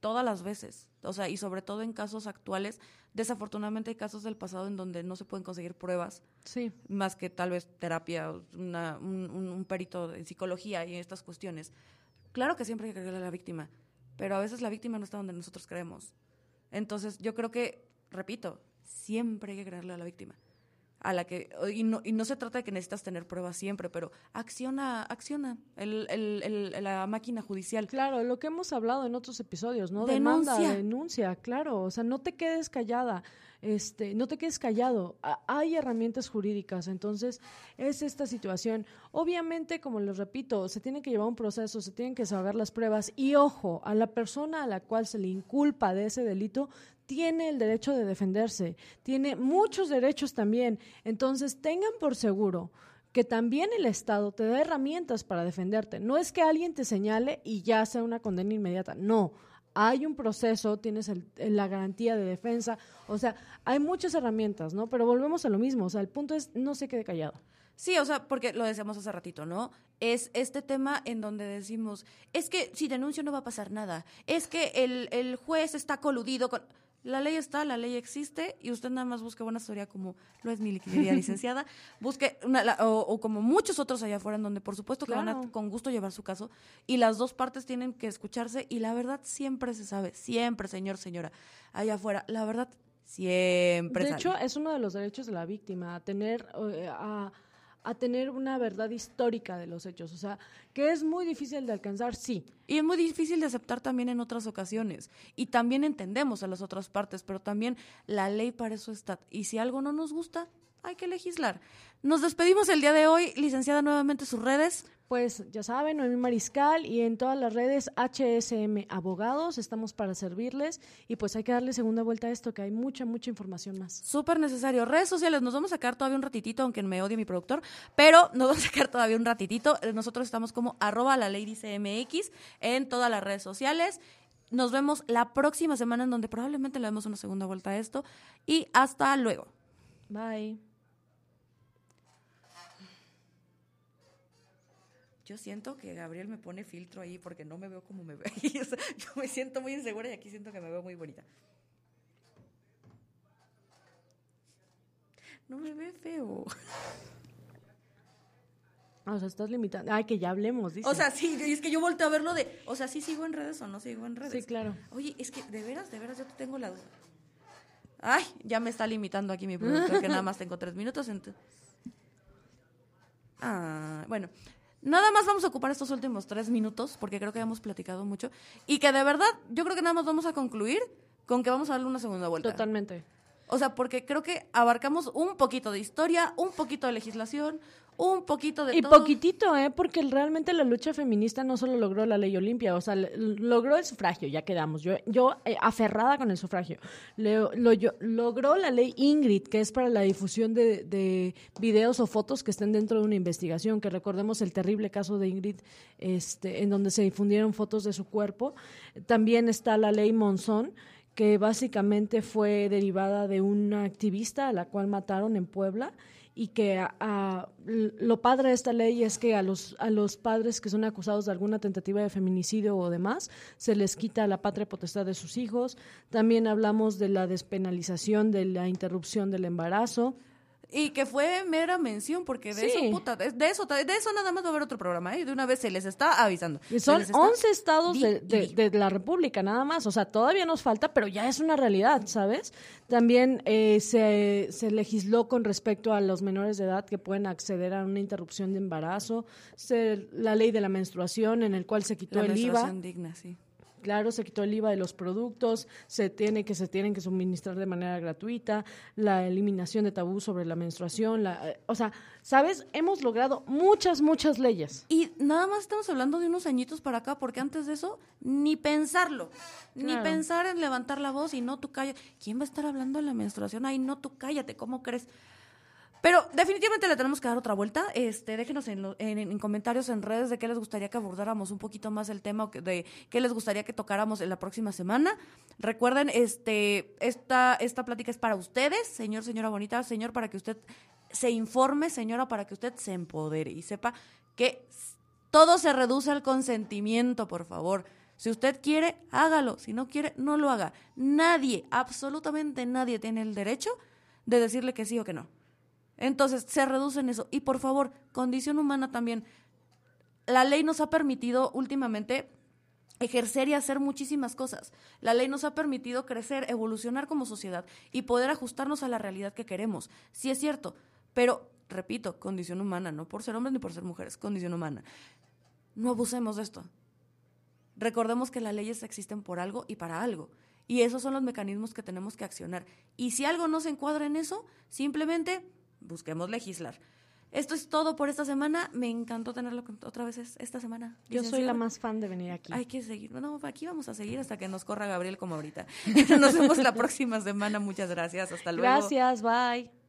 S1: todas las veces, o sea, y sobre todo en casos actuales, desafortunadamente hay casos del pasado en donde no se pueden conseguir pruebas,
S2: Sí.
S1: más que tal vez terapia, una, un, un, perito en psicología y estas cuestiones. Claro que siempre hay que creerle a la víctima, pero a veces la víctima no está donde nosotros creemos. Entonces, yo creo que, repito, siempre hay que creerle a la víctima. A la que y no, y no se trata de que necesitas tener pruebas siempre, pero acciona, acciona el, el, el- la máquina judicial.
S2: Claro, lo que hemos hablado en otros episodios, ¿no?
S1: Denuncia.
S2: Demanda, denuncia, claro. O sea, no te quedes callada, este, no te quedes callado. A- hay herramientas jurídicas, entonces es esta situación. Obviamente, como les repito, se tiene que llevar un proceso, se tienen que saber las pruebas y ojo, a la persona a la cual se le inculpa de ese delito tiene el derecho de defenderse, tiene muchos derechos también. Entonces, tengan por seguro que también el Estado te da herramientas para defenderte. No es que alguien te señale y ya sea una condena inmediata. No. Hay un proceso, tienes el- la garantía de defensa, o sea, hay muchas herramientas, ¿no? Pero volvemos a lo mismo, o sea, el punto es no se quede callado.
S1: Sí, o sea, porque lo decíamos hace ratito, ¿no? Es este tema en donde decimos, es que si denuncio no va a pasar nada, es que el, el juez está coludido con... La ley está, la ley existe y usted nada más busque buena historia como lo es mi querida licenciada, busque una, la- o, o como muchos otros allá afuera en donde por supuesto que van a con gusto llevar su caso y las dos partes tienen que escucharse y la verdad siempre se sabe, siempre señor, señora, allá afuera, la verdad siempre
S2: De
S1: sale.
S2: hecho, es uno de los derechos de la víctima, tener, eh, a, a tener una verdad histórica de los hechos. O sea, que es muy difícil de alcanzar, sí.
S1: Y es muy difícil de aceptar también en otras ocasiones. Y también entendemos a las otras partes, pero también la ley para eso está. Y si algo no nos gusta, hay que legislar. Nos despedimos el día de hoy. Licenciada, nuevamente sus redes.
S2: Pues ya saben, Noemí Mariscal y en todas las redes HSM Abogados, estamos para servirles y pues hay que darle segunda vuelta a esto, que hay mucha, mucha información más.
S1: Súper necesario. Redes sociales, nos vamos a sacar todavía un ratitito, aunque me odie mi productor, pero nos vamos a sacar todavía un ratitito. Eh, Nosotros estamos como arroba la ley dice MX en todas las redes sociales. Nos vemos la próxima semana en donde probablemente le demos una segunda vuelta a esto. Y hasta luego.
S2: Bye.
S1: Yo siento que Gabriel me pone filtro ahí porque no me veo como me veo. Yo me siento muy insegura y aquí siento que me veo muy bonita. No me ve feo.
S2: O sea, estás limitando. Ay, que ya hablemos, dice.
S1: O sea, sí, es que yo volteo a verlo de, o sea, sí sigo en redes o no sigo en redes.
S2: Sí, claro.
S1: Oye, es que de veras, de veras, yo te tengo la duda. Ay, ya me está limitando aquí mi productor, que nada más tengo tres minutos. Ah, bueno, nada más vamos a ocupar estos últimos tres minutos, porque creo que hemos platicado mucho. Y que de verdad, yo creo que nada más vamos a concluir con que vamos a darle una segunda vuelta.
S2: Totalmente.
S1: O sea, porque creo que abarcamos un poquito de historia, un poquito de legislación, un poquito de
S2: Y
S1: todo.
S2: poquitito, ¿eh? Porque realmente la lucha feminista no solo logró la ley Olimpia, o sea, logró el sufragio, ya quedamos. Yo, yo eh, aferrada con el sufragio. Le- lo- yo- logró la ley Ingrid, que es para la difusión de, de videos o fotos que estén dentro de una investigación, que recordemos el terrible caso de Ingrid, este, en donde se difundieron fotos de su cuerpo. También está la ley Monzón que básicamente fue derivada de una activista a la cual mataron en Puebla y que l- lo padre de esta ley es que a los, a los padres que son acusados de alguna tentativa de feminicidio o demás se les quita la patria potestad de sus hijos. También hablamos de la despenalización de la interrupción del embarazo.
S1: Y que fue mera mención, porque de
S2: Sí.
S1: eso, puta, de, de eso, de eso nada más va a haber otro programa, ¿eh? De una vez se les está avisando.
S2: Y son
S1: está-
S2: 11 estados de, la República, nada más. O sea, todavía nos falta, pero ya es una realidad, ¿sabes? También eh, se, se legisló con respecto a los menores de edad que pueden acceder a una interrupción de embarazo. Se- la ley de la menstruación, en el cual se quitó
S1: La
S2: el IVA.
S1: menstruación digna, sí.
S2: Claro, se quitó el IVA de los productos, se tiene que se tienen que suministrar de manera gratuita, la eliminación de tabú sobre la menstruación, la, eh, o sea, sabes, hemos logrado muchas muchas leyes.
S1: Y nada más estamos hablando de unos añitos para acá, porque antes de eso, ni pensarlo. Ni pensar en levantar la voz y no, tú cállate. ¿Quién va a estar hablando de la menstruación? Ay, no, tú cállate, ¿cómo crees? Pero definitivamente le tenemos que dar otra vuelta. Este, déjenos en, lo- en- en comentarios en redes de qué les gustaría que abordáramos un poquito más el tema de qué les gustaría que tocáramos en la próxima semana. Recuerden, este, esta, esta plática es para ustedes, señor, señora bonita, señor, para que usted se informe, señora, para que usted se empodere y sepa que todo se reduce al consentimiento, por favor. Si usted quiere, hágalo. Si no quiere, no lo haga. Nadie, absolutamente nadie tiene el derecho de decirle que sí o que no. Entonces, se reduce en eso. Y por favor, condición humana también. La ley nos ha permitido últimamente ejercer y hacer muchísimas cosas. La ley nos ha permitido crecer, evolucionar como sociedad y poder ajustarnos a la realidad que queremos. Sí es cierto, pero, repito, condición humana, no por ser hombres ni por ser mujeres, condición humana. No abusemos de esto. Recordemos que las leyes existen por algo y para algo. Y esos son los mecanismos que tenemos que accionar. Y si algo no se encuadra en eso, simplemente busquemos legislar. Esto es todo por esta semana. Me encantó tenerlo otra vez esta semana.
S2: Yo soy la más fan de venir aquí.
S1: Hay que seguir. Bueno, aquí vamos a seguir hasta que nos corra Gabriel como ahorita. Nos vemos la próxima semana. Muchas gracias. Hasta luego.
S2: Gracias. Bye.